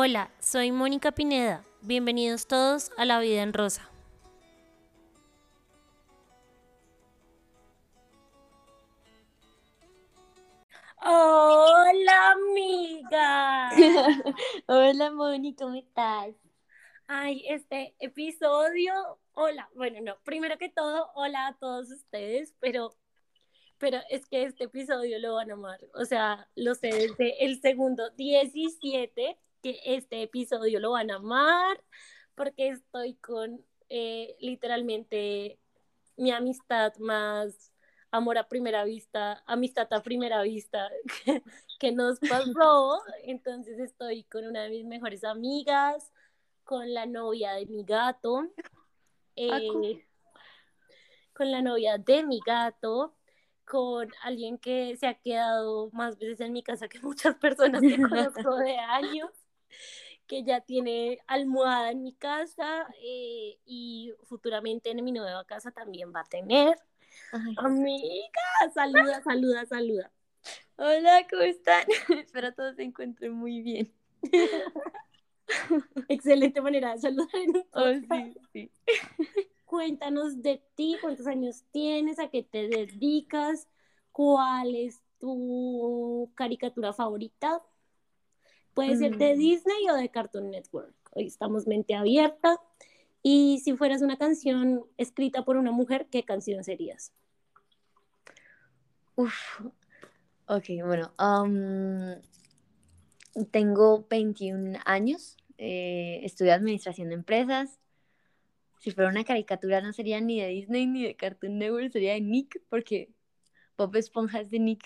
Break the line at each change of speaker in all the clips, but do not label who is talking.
Hola, soy Mónica Pineda. Bienvenidos todos a La Vida en Rosa. Hola, amiga.
Hola, Moni, ¿cómo estás?
Ay, este episodio, hola, bueno, no, primero que todo, hola a todos ustedes, pero, pero es que este episodio lo van a amar, o sea, lo sé desde el segundo 17 que este episodio lo van a amar, porque estoy con eh, literalmente mi amistad más amor a primera vista, amistad a primera vista que, nos pasó. Entonces estoy con una de mis mejores amigas, con la novia de mi gato,
Ah,
eh, con la novia de mi gato, con alguien que se ha quedado más veces en mi casa que muchas personas que conozco de años, que ya tiene almohada en mi casa eh, y futuramente en mi nueva casa también va a tener.
Ay,
Amiga, saluda, saluda, saluda.
Hola, ¿cómo están? Espero todos se encuentren muy bien.
Excelente manera de saludar. en
Oh,
podcast.
sí, sí.
Cuéntanos de ti, cuántos años tienes, a qué te dedicas, cuál es tu caricatura favorita. Puede ser de. Disney o de Cartoon Network. Hoy estamos mente abierta. Y si fueras una canción escrita por una mujer, ¿qué canción serías?
Uf. Ok, bueno, am, tengo 21 años, eh, estudio administración de empresas. Si fuera una caricatura no sería ni de Disney ni de Cartoon Network, sería de Nick, porque Bob Esponja es de Nick.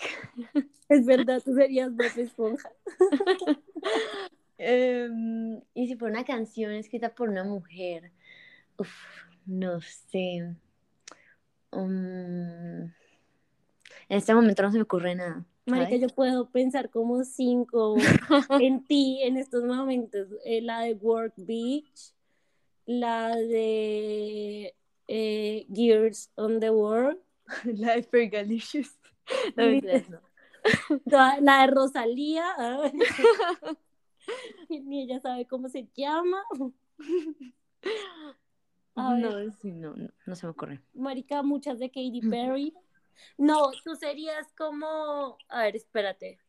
Es verdad, tú serías Bob Esponja.
Em, y si fuera una canción escrita por una mujer, uf, no sé. Mm, en este momento no se me ocurre nada.
Marica,
¿sabes?
yo puedo pensar como cinco en ti en estos momentos. Eh, la de Work Beach, la de eh, Gears on the World,
La de Fergalicious. No, no.
la, de Rosalía, que ni ella sabe cómo se llama. A ver.
No, sí, no, no, no se me ocurre.
Marica, muchas de Katy Perry. No, tú serías como, a ver, espérate.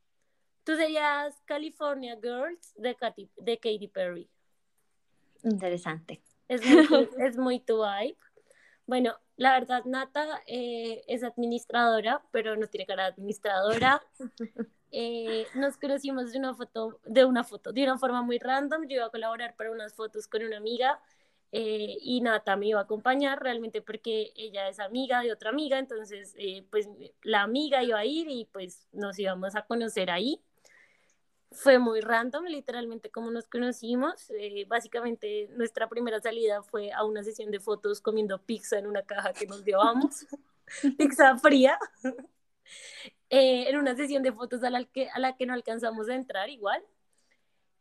Tú serías California Girls de Katy, de Katy Perry.
Interesante.
Es muy, es muy tu vibe. Bueno, la verdad, Nata eh, es administradora, pero no tiene cara de administradora. Eh, nos conocimos de una foto, de una foto, de una forma muy random. Yo iba a colaborar para unas fotos con una amiga eh, y Nata me iba a acompañar realmente porque ella es amiga de otra amiga, entonces eh, pues la amiga iba a ir y pues nos íbamos a conocer ahí. Fue muy random, literalmente como nos conocimos. Eh, básicamente nuestra primera salida fue a una sesión de fotos comiendo pizza en una caja que nos llevamos, pizza fría, Eh, en una sesión de fotos a la que, a la que no alcanzamos a entrar igual.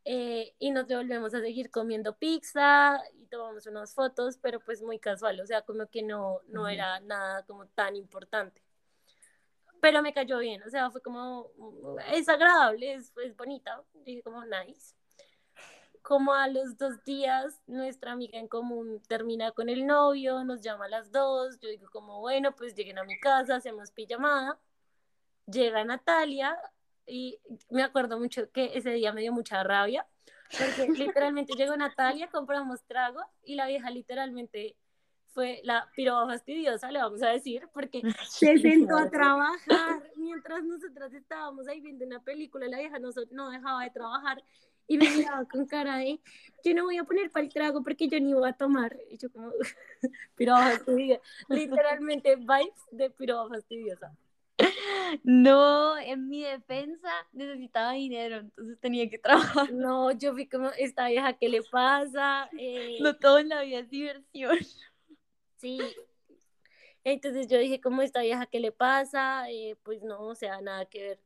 Eh, y nos devolvemos a seguir comiendo pizza y tomamos unas fotos, pero pues muy casual, o sea, como que no, no era nada como tan importante. Pero me cayó bien, o sea, fue como, es agradable, es, es bonita, dije como nice. Como a los dos días, nuestra amiga en común termina con el novio, nos llama a las dos, yo digo como, bueno, pues lleguen a mi casa, hacemos pijamada. Llega Natalia y me acuerdo mucho que ese día me dio mucha rabia, porque literalmente llegó Natalia, compramos tragos y la vieja literalmente fue la piroba fastidiosa, le vamos a decir, porque se sentó a trabajar mientras nosotras estábamos ahí viendo una película, la vieja no, no dejaba de trabajar y me miraba con cara de, yo no voy a poner para el trago porque yo ni voy a tomar. Y yo como, piroba fastidiosa, literalmente vibes de piroba fastidiosa.
No, en mi defensa necesitaba dinero, entonces tenía que trabajar.
No, yo vi como, esta vieja, ¿qué le pasa? Eh,
No todo en la vida es diversión.
Sí. Entonces yo dije, ¿cómo esta vieja qué le pasa? Eh, pues no, o sea, nada que ver.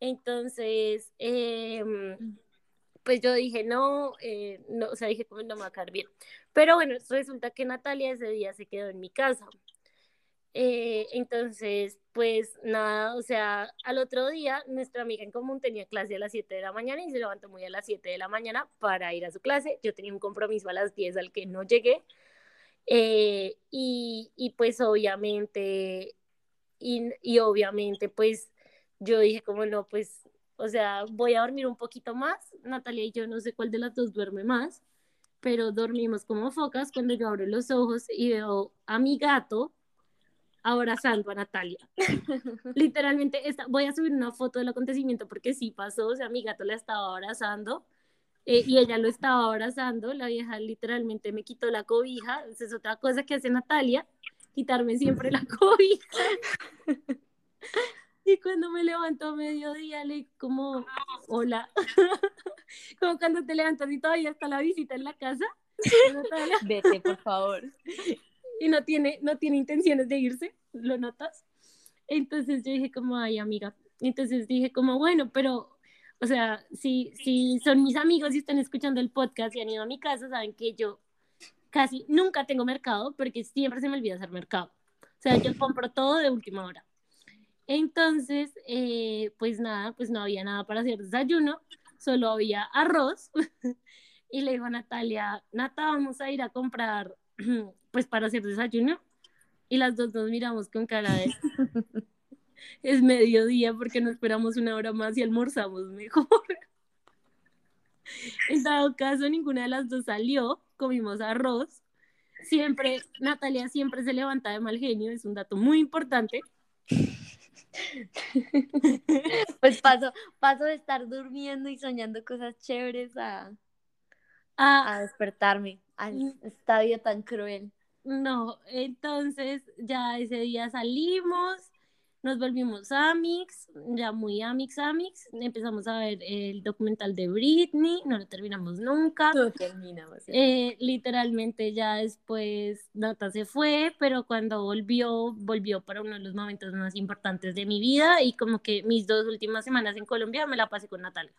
Entonces, em, pues yo dije, no, eh, no, o sea, dije, como no me va a caer bien. Pero bueno, resulta que Natalia ese día se quedó en mi casa. Eh, entonces, pues nada, o sea, al otro día nuestra amiga en común tenía clase a las 7 de la mañana y se levantó muy a las 7 de la mañana para ir a su clase. Yo tenía un compromiso a las 10 al que no llegué. Eh, y, y, pues obviamente, y, y obviamente pues yo dije como no, pues, o sea, voy a dormir un poquito más. Natalia y yo no sé cuál de las dos duerme más, pero dormimos como focas cuando yo abro los ojos y veo a mi gato abrazando a Natalia. Literalmente, esta, voy a subir una foto del acontecimiento porque sí pasó, o sea, mi gato la estaba abrazando eh, y ella lo estaba abrazando, la vieja literalmente me quitó la cobija, esa es otra cosa que hace Natalia, quitarme siempre la cobija. Y cuando me levanto a mediodía, le como, hola, como cuando te levantas y todavía está la visita en la casa.
Vete, por favor.
Y no tiene, no tiene intenciones de irse, ¿lo notas? Entonces yo dije como, ay, amiga. Entonces dije como, bueno, pero o sea, si, si son mis amigos y están escuchando el podcast y han ido a mi casa, saben que yo casi nunca tengo mercado porque siempre se me olvida hacer mercado. O sea, yo compro todo de última hora. Entonces, eh, pues nada, pues no había nada para hacer desayuno, solo había arroz. y le digo a Natalia, Nata, vamos a ir a comprar, pues para hacer desayuno. Y las dos nos miramos con cara de, es mediodía porque no esperamos una hora más y almorzamos mejor. En dado caso, ninguna de las dos salió, comimos arroz. Siempre, Natalia siempre se levanta de mal genio, es un dato muy importante.
Pues paso, paso de estar durmiendo y soñando cosas chéveres a, a, a despertarme al estadio tan cruel.
No, entonces ya ese día salimos, nos volvimos Amix, ya muy Amix, Amix. Empezamos a ver el documental de Britney, no lo terminamos nunca.
No terminamos.
Eh, literalmente ya después Nata se fue, pero cuando volvió, volvió para uno de los momentos más importantes de mi vida y como que mis dos últimas semanas en Colombia me la pasé con Natalia.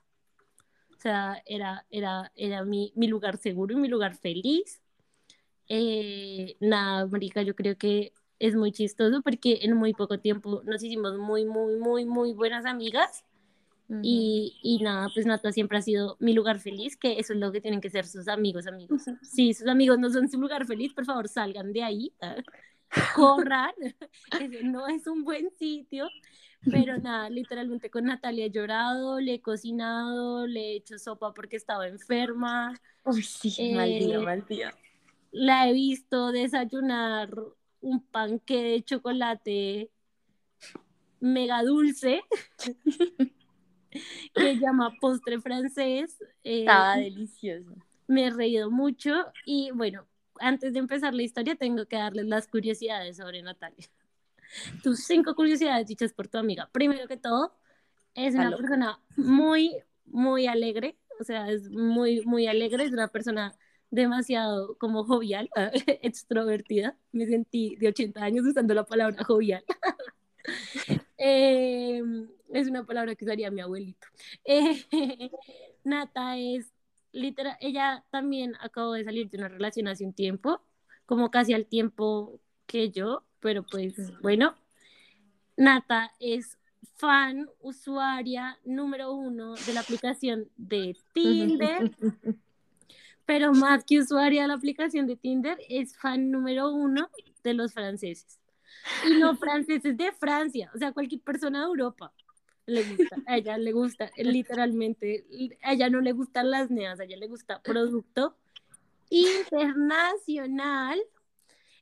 O sea, era, era, era mi, mi lugar seguro y mi lugar feliz. Eh, nada, Marica, yo creo que es muy chistoso porque en muy poco tiempo nos hicimos muy, muy, muy, muy buenas amigas. y, y, nada, pues Nata siempre ha sido mi lugar feliz, que eso es lo que tienen que ser sus amigos, amigos. Si sus amigos no son su lugar feliz, por favor salgan de ahí, corran, no es un buen sitio. Pero nada, literalmente con Natalia he llorado, le he cocinado, le he hecho sopa porque estaba enferma.
Uy, sí, eh, mal día, mal día.
La he visto desayunar un panque de chocolate mega dulce que llama postre francés.
Eh, Estaba delicioso.
Me he reído mucho y bueno, antes de empezar la historia tengo que darles las curiosidades sobre Natalia. Tus cinco curiosidades dichas por tu amiga. Primero que todo, es una persona muy, muy alegre, o sea, es muy, muy alegre, es una persona demasiado como jovial, extrovertida. Me sentí de 80 años usando la palabra jovial. Em, es una palabra que usaría mi abuelito. Nata es literal, ella también acabó de salir de una relación hace un tiempo, como casi al tiempo que yo, pero pues bueno, Nata es fan, usuaria número uno de la aplicación de Tinder. Pero más que usuaria de la aplicación de Tinder, es fan número uno de los franceses. Y no franceses de Francia, o sea, cualquier persona de Europa le gusta, a ella le gusta, literalmente, a ella no le gustan las neas, a ella le gusta producto internacional.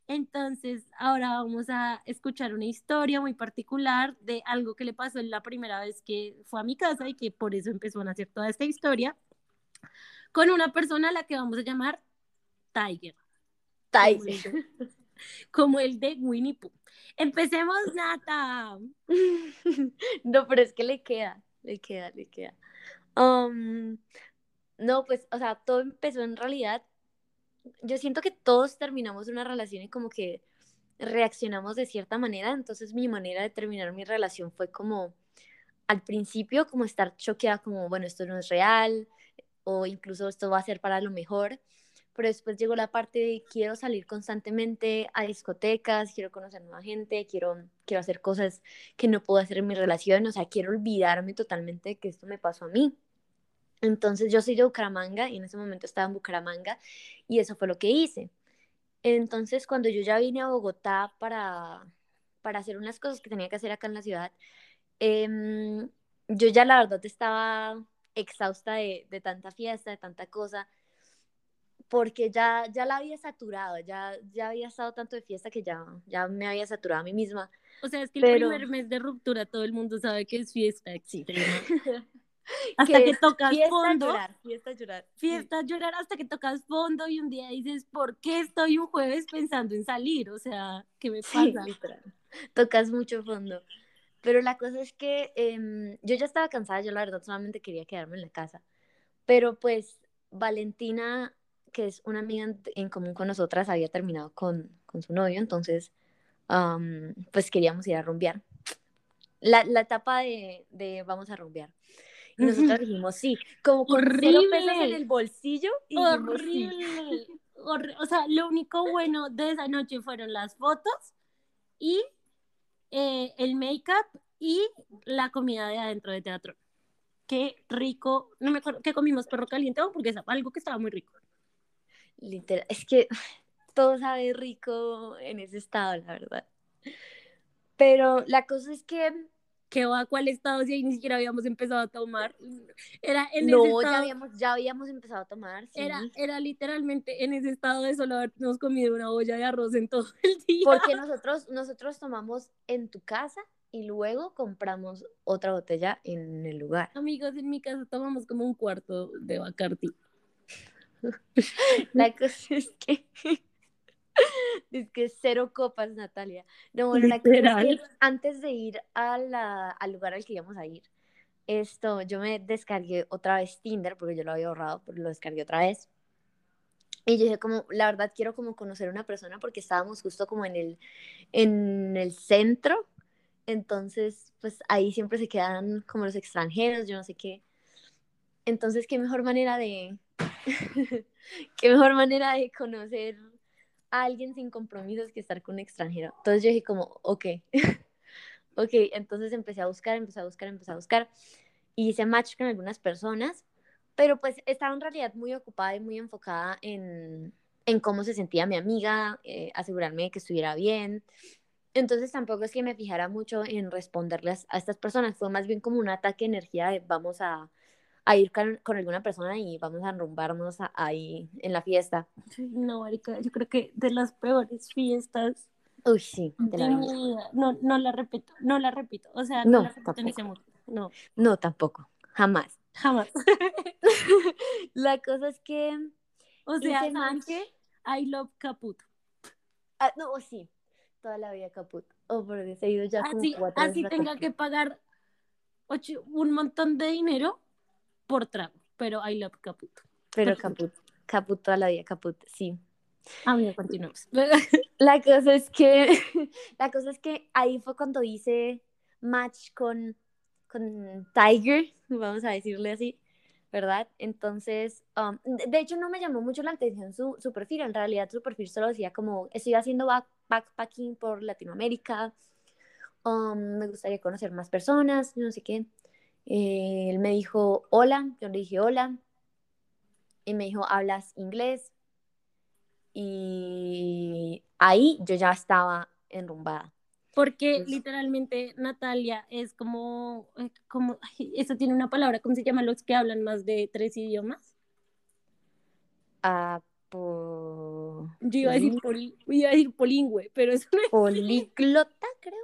Entonces, ahora vamos a escuchar una historia muy particular de algo que le pasó la primera vez que fue a mi casa y que por eso empezó a nacer toda esta historia con una persona a la que vamos a llamar Tiger.
Tiger.
Como el de, Winnie Pooh. Empecemos, Nata.
no, pero es que le queda, le queda, le queda. Um, no, pues, o sea, todo empezó en realidad. Yo siento que todos terminamos una relación y como que reaccionamos de cierta manera. Entonces, mi manera de terminar mi relación fue como al principio, como estar choqueada, como, bueno, esto no es real, o incluso esto va a ser para lo mejor, pero después llegó la parte de quiero salir constantemente a discotecas, quiero conocer nueva gente, quiero, quiero hacer cosas que no puedo hacer en mi relación, o sea, quiero olvidarme totalmente de que esto me pasó a mí. Entonces yo soy de Bucaramanga y en ese momento estaba en Bucaramanga y eso fue lo que hice. Entonces cuando yo ya vine a Bogotá para, para hacer unas cosas que tenía que hacer acá en la ciudad, em, yo ya la verdad estaba exhausta de, de, tanta fiesta, de tanta cosa, porque ya, ya la había saturado, ya, ya había estado tanto de fiesta que ya, ya me había saturado a mí misma.
O sea, es que el primer mes de ruptura todo el mundo sabe que es fiesta extrema. hasta que, tocas
fiesta
fondo.
Llorar, fiesta llorar.
Fiesta llorar hasta que tocas fondo y un día dices, ¿por qué estoy un jueves pensando en salir? O sea, ¿qué me pasa?
literal. Tocas mucho fondo. Pero la cosa es que eh, yo ya estaba cansada, yo la verdad solamente quería quedarme en la casa. Pero pues Valentina, que es una amiga en, común con nosotras, había terminado con, con su novio, entonces um, pues queríamos ir a rumbear. La, la etapa de, de, vamos a rumbear. Y nosotros dijimos sí, como con cero pesos en el bolsillo. Y
Horrible. Sí. o sea, lo único bueno de esa noche fueron las fotos y eh, el make-up y la comida de adentro de teatro. Qué rico. No me acuerdo, ¿qué comimos? Perro caliente o es algo que estaba muy rico.
Literal, es que todo sabe rico en ese estado, la verdad. Pero la cosa es que
¿qué va? ¿Cuál estado? Si ahí ni siquiera habíamos empezado a tomar. Era en
no,
ese estado,
ya, habíamos, ya habíamos empezado a tomar. Sí.
Era, era literalmente en ese estado de solo habernos comido una olla de arroz en todo el día.
Porque nosotros, nosotros tomamos en tu casa y luego compramos otra botella en el lugar.
Amigos, en mi casa tomamos como un cuarto de Bacardi.
La cosa es que es que cero copas, Natalia. No, bueno, la que antes de ir a la, al lugar al que íbamos a ir, esto, yo me descargué otra vez Tinder, porque yo lo había ahorrado, pero lo descargué otra vez. Y yo dije, como, la verdad quiero como conocer a una persona porque estábamos justo como en el, en el centro. Entonces, pues ahí siempre se quedan como los extranjeros, yo no sé qué. Entonces, qué mejor manera de, qué mejor manera de conocer alguien sin compromisos que estar con un extranjero. Entonces yo dije como, ok, ok, entonces empecé a buscar, empecé a buscar, empecé a buscar y hice match con algunas personas, pero pues estaba en realidad muy ocupada y muy enfocada en, en cómo se sentía mi amiga, eh, asegurarme de que estuviera bien. Entonces tampoco es que me fijara mucho en responderles a estas personas, fue más bien como un ataque de energía de vamos a, a ir con, con, alguna persona y vamos a enrumbarnos a, ahí en la fiesta.
No, marica, yo creo que de las peores fiestas.
Uy, sí,
de la vida. No, no la repito, no la repito. O sea, no, no la repito. No.
No, tampoco. Jamás.
Jamás.
la cosa es que.
O sea, que I love Caputo.
Ah, no, sí. Toda la vida Caputo. Oh, porque se ha ido ya
así,
como cuatro
Así tenga que pagar ocho, un montón de dinero por trago, pero I love Caputo.
Pero Caputo, Caputo a la vida, Caputo, sí.
Ah, bien, continuamos.
La cosa es que, la cosa es que ahí fue cuando hice match con, con Tiger, vamos a decirle así, ¿verdad? Entonces, um, de hecho no me llamó mucho la atención su, su, perfil, en realidad su perfil solo decía como, estoy haciendo back, backpacking por Latinoamérica, um, me gustaría conocer más personas, no sé qué. Eh, él me dijo, hola, yo le dije, hola. Y me dijo, ¿hablas inglés? Y ahí yo ya estaba enrumbada.
Porque pues literalmente Natalia es como, eh, como, eso tiene una palabra, ¿cómo se llama los que hablan más de tres idiomas?
Ah.
Yo iba a decir, poli, iba a decir polingüe, pero es
Políglota, creo.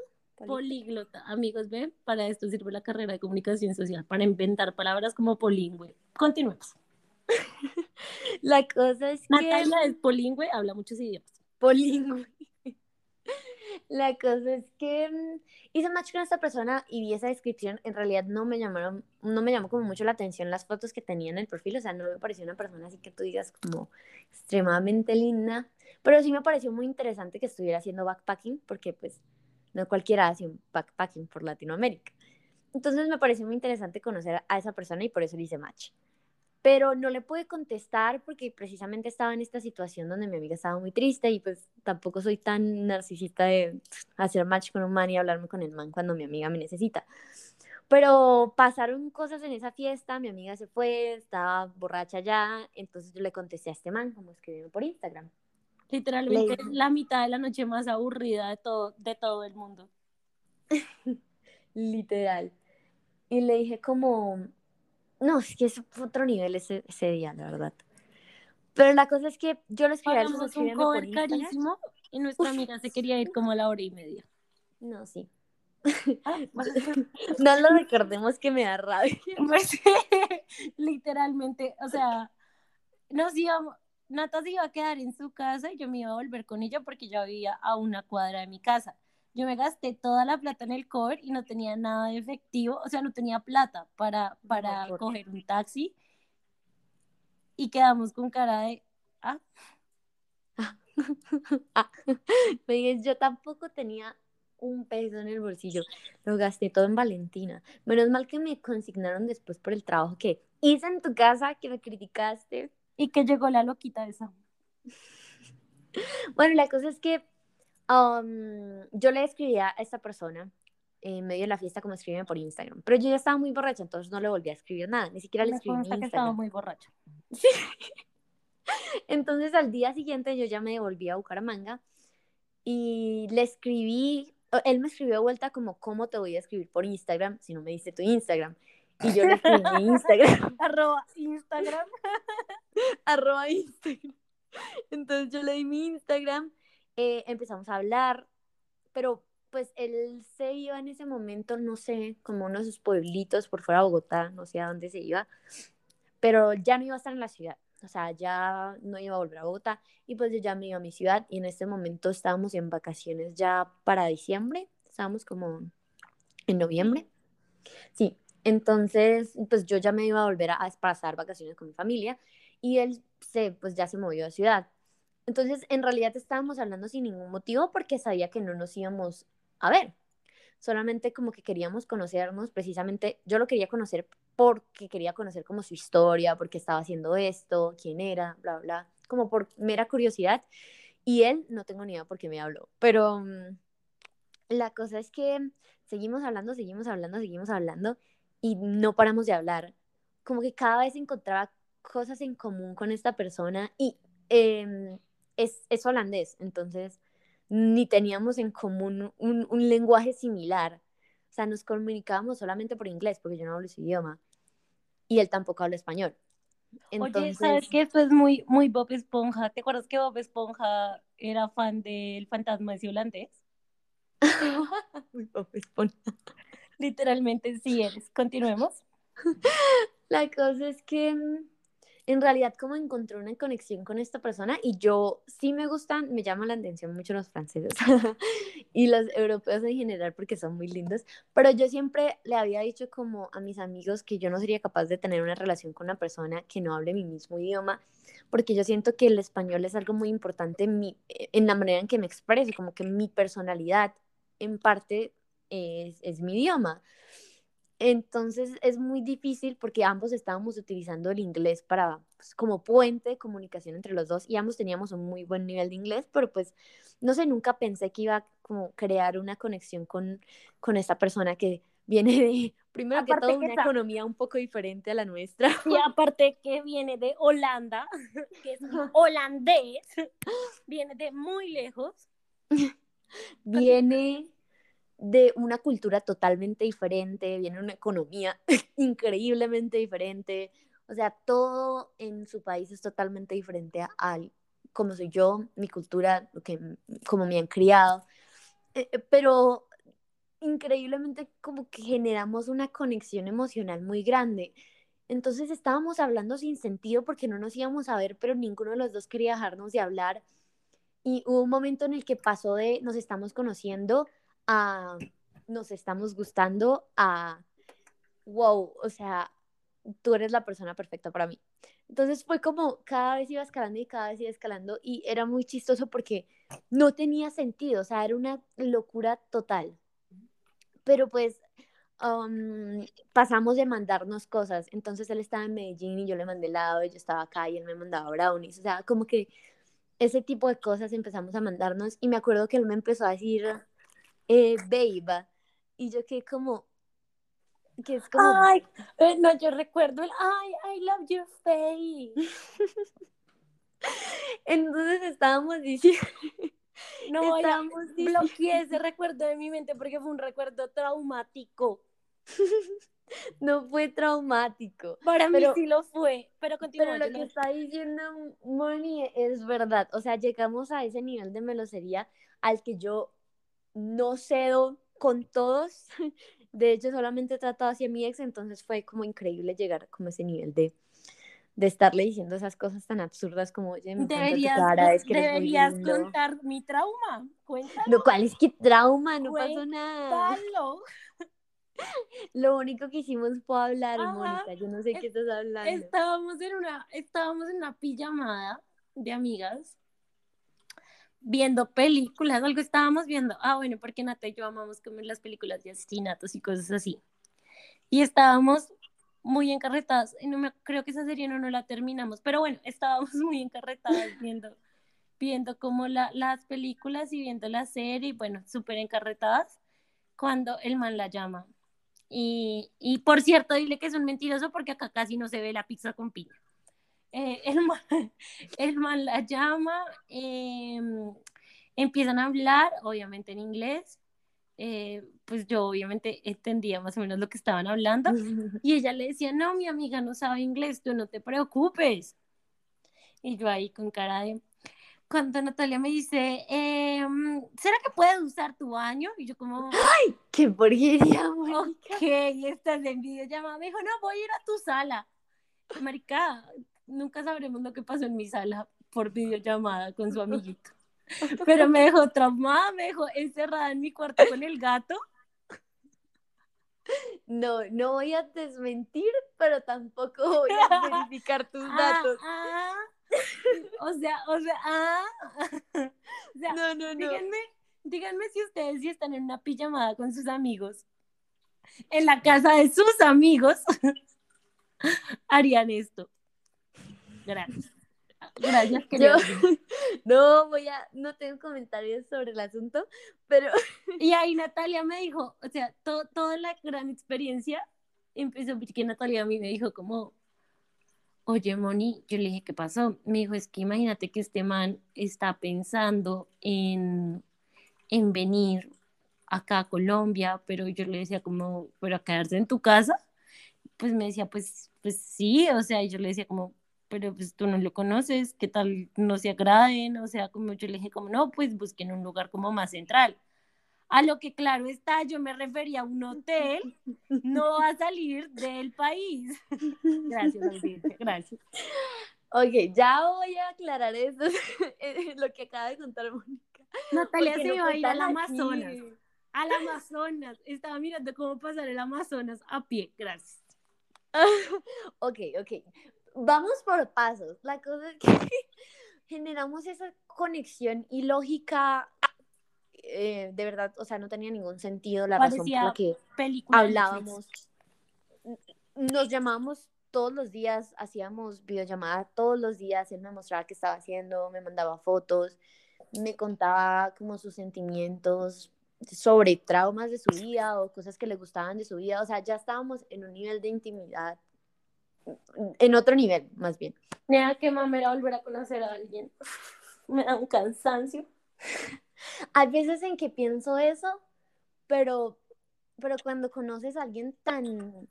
Políglota. Amigos, ven, para esto sirve la carrera de comunicación social, para inventar palabras como polingüe. Continuemos.
la cosa es que...
Natalia es polingüe, habla muchos idiomas.
Polingüe. La cosa es que mm, hice match con esta persona y vi esa descripción. En realidad no me llamaron, no me llamó como mucho la atención las fotos que tenía en el perfil. O sea, no me pareció una persona así que tú digas como extremadamente linda. Pero sí me pareció muy interesante que estuviera haciendo backpacking porque pues no cualquiera hace un backpacking por Latinoamérica. Entonces me pareció muy interesante conocer a esa persona y por eso le hice match. pero no le pude contestar porque precisamente estaba en esta situación donde mi amiga estaba muy triste y pues tampoco soy tan narcisista de hacer match con un man y hablarme con el man cuando mi amiga me necesita. Pero pasaron cosas en esa fiesta, mi amiga se fue, estaba borracha ya, entonces yo le contesté a este man, como escribiendo por Instagram.
Literalmente la mitad de la noche más aburrida de todo, de todo el mundo.
Literal. Y le dije como, no, es que es otro nivel ese, ese día, la verdad. Pero la cosa es que yo le escribí
Pagamos un cover carísimo y nuestra amiga se quería ir como a la hora y media.
No, sí. Ah, no lo recordemos que me da rabia.
Pues, literalmente, o sea, nos íbamos, Nata se iba a quedar en su casa y yo me iba a volver con ella porque yo vivía a una cuadra de mi casa. Yo me gasté toda la plata en el cover y no tenía nada de efectivo, o sea, no tenía plata para, para coger un taxi. Y quedamos con cara de, ah.
ah. yo tampoco tenía un peso en el bolsillo. Lo gasté todo en Valentina. Menos mal que me consignaron después por el trabajo que hice en tu casa, que me criticaste.
Y que llegó la loquita esa.
bueno, la cosa es que um, yo le escribí a esta persona en medio de la fiesta como escribía por Instagram. Pero yo ya estaba muy borracha, entonces no le volví a escribir nada, ni siquiera le escribí en Instagram.
estaba muy borracha.
Sí. Entonces al día siguiente yo ya me devolví a Bucaramanga y le escribí, él me escribió de vuelta como, ¿cómo te voy a escribir por Instagram si no me diste tu Instagram? Y yo le escribí Instagram.
Arroba Instagram.
Arroba Instagram. Entonces yo le di mi Instagram, eh, empezamos a hablar, pero pues él se iba en ese momento, no sé, como uno de sus pueblitos por fuera de Bogotá, no sé a dónde se iba, pero ya no iba a estar en la ciudad, o sea, ya no iba a volver a Bogotá y pues yo ya me iba a mi ciudad y en este momento estábamos en vacaciones ya para diciembre, estábamos como en noviembre, sí, entonces pues yo ya me iba a volver a, pasar vacaciones con mi familia y él se, pues ya se movió a ciudad. Entonces, en realidad estábamos hablando sin ningún motivo porque sabía que no nos íbamos a ver. Solamente como que queríamos conocernos, precisamente yo lo quería conocer porque quería conocer como su historia, porque estaba haciendo esto, quién era, bla, bla, como por mera curiosidad. Y él, no tengo ni idea por qué me habló, pero mm, la cosa es que seguimos hablando, seguimos hablando, seguimos hablando y no paramos de hablar. Como que cada vez encontraba cosas en común con esta persona y em, es, es holandés, entonces ni teníamos en común un, un, lenguaje similar. O sea, nos comunicábamos solamente por inglés, porque yo no hablo ese idioma. Y él tampoco habla español.
Entonces... Oye, ¿sabes qué? Esto es muy, muy Bob Esponja. ¿Te acuerdas que Bob Esponja era fan del fantasma de holandés?
muy Bob Esponja.
Literalmente sí eres. Continuemos.
La cosa es que mm, en realidad como encontré una conexión con esta persona y yo sí me gustan, me llaman la atención mucho los franceses y los europeos en general porque son muy lindos, pero yo siempre le había dicho como a mis amigos que yo no sería capaz de tener una relación con una persona que no hable mi mismo idioma porque yo siento que el español es algo muy importante en, mi, en la manera en que me expreso, como que mi personalidad en parte es, es mi idioma. Entonces es muy difícil porque ambos estábamos utilizando el inglés para pues, como puente de comunicación entre los dos y ambos teníamos un muy buen nivel de inglés, pero pues no sé, nunca pensé que iba a como crear una conexión con, con esta persona que viene de, primero que todo, una economía un poco diferente a la nuestra.
Y aparte que viene de Holanda, que es holandés, viene de muy lejos.
viene de una cultura totalmente diferente, viene una economía increíblemente diferente, o sea, todo en su país es totalmente diferente a, como soy yo, mi cultura, que, como me han criado, eh, eh, pero increíblemente como que generamos una conexión emocional muy grande. Entonces estábamos hablando sin sentido porque no nos íbamos a ver, pero ninguno de los dos quería dejarnos de hablar. Y hubo un momento en el que pasó de nos estamos conociendo a nos estamos gustando a wow, o sea, tú eres la persona perfecta para mí. Entonces fue como cada vez iba escalando y cada vez iba escalando y era muy chistoso porque no tenía sentido, o sea, era una locura total. Pero pues um, pasamos de mandarnos cosas. Entonces él estaba en Medellín y yo le mandé helado, y yo estaba acá y él me mandaba brownies. O sea, como que ese tipo de cosas empezamos a mandarnos. Y me acuerdo que él me empezó a decir, eh, babe. Y yo que como, que es como...
Ay, eh, no, yo recuerdo el, ay, I love your face.
Entonces estábamos diciendo...
No, estábamos ya bloqueé ese recuerdo de mi mente porque fue un recuerdo traumático.
no fue traumático.
Para mí sí lo fue, pero
Pero lo que está diciendo Moni es verdad. O sea, llegamos a ese nivel de melosería al que yo no cedo con todos. De hecho, solamente he tratado hacia mi ex, entonces fue como increíble llegar como a ese nivel de, de estarle diciendo esas cosas tan absurdas como, oye, me
deberías, tu cara, es que deberías contar mi trauma, cuéntalo.
Lo cual es que trauma, no pasó nada. Lo único que hicimos fue hablar, Mónica, yo no sé qué estás hablando.
Estábamos en una, estábamos en una pijamada de amigas viendo películas, algo estábamos viendo. Ah, bueno, porque Nata y yo amamos comer las películas de asesinatos y cosas así. Y estábamos muy encarretadas. No me, creo que esa serie no, no la terminamos, pero bueno, estábamos muy encarretadas viendo, viendo como la, las películas y viendo la serie, y bueno, súper encarretadas, cuando el man la llama. Y, y, por cierto, dile que es un mentiroso porque acá casi no se ve la pizza con piña. Eh, el, man, el, man, la llama, em, empiezan a hablar, obviamente en inglés, eh, pues yo obviamente entendía más o menos lo que estaban hablando y ella le decía, no, mi amiga no sabe inglés, tú no te preocupes. Y yo ahí con cara de, cuando Natalia me dice, em, ¿será que puedes usar tu baño? Y yo como,
¡ay, qué porquería,
Ok, estás en videollamada. Me dijo, no, voy a ir a tu sala. Marica, nunca sabremos lo que pasó en mi sala por videollamada con su amiguito. Pero me dejó traumada, me dejó encerrada en mi cuarto con el gato.
No, no voy a desmentir, pero tampoco voy a verificar tus ah, datos.
Ah, o sea, o sea, ah, o sea, no, no, no. Díganme, díganme si ustedes si están en una pijamada con sus amigos, en la casa de sus amigos, harían esto. Gracias. Gracias,
Yo, no voy a, no tengo comentarios sobre el asunto, pero...
Y ahí Natalia me dijo, o sea, toda la gran experiencia empezó porque Natalia a mí me dijo como, oye, Moni, yo le dije, ¿qué pasó? Me dijo, es que imagínate que este man está pensando en, en venir acá a Colombia, pero yo le decía como, pero a quedarse en tu casa, pues me decía, pues, pues sí, o sea, y yo le decía como, pero pues tú no lo conoces, ¿qué tal no se agraden? O sea, como yo le dije, como no, pues busquen un lugar como más central. A lo que claro está, yo me refería a un hotel, no a salir del país. Gracias, gracias.
Ok, ya voy a aclarar eso, eh, lo que acaba de contar Mónica.
Natalia se iba a ir al Amazonas. Al Amazonas. Estaba mirando cómo pasar el Amazonas a pie. Gracias.
ok, ok vamos por pasos. La cosa es que generamos esa conexión ilógica, eh, de verdad, o sea, no tenía ningún sentido la razón por la que hablábamos. Nos llamábamos todos los días, hacíamos videollamadas todos los días, él me mostraba qué estaba haciendo, me mandaba fotos, me contaba como sus sentimientos sobre traumas de su vida o cosas que le gustaban de su vida, o sea, ya estábamos en un nivel de intimidad en otro nivel, más bien.
Mira qué mamera volver a conocer a alguien. Me da un cansancio.
Hay veces en que pienso eso, pero, pero cuando conoces a alguien tan,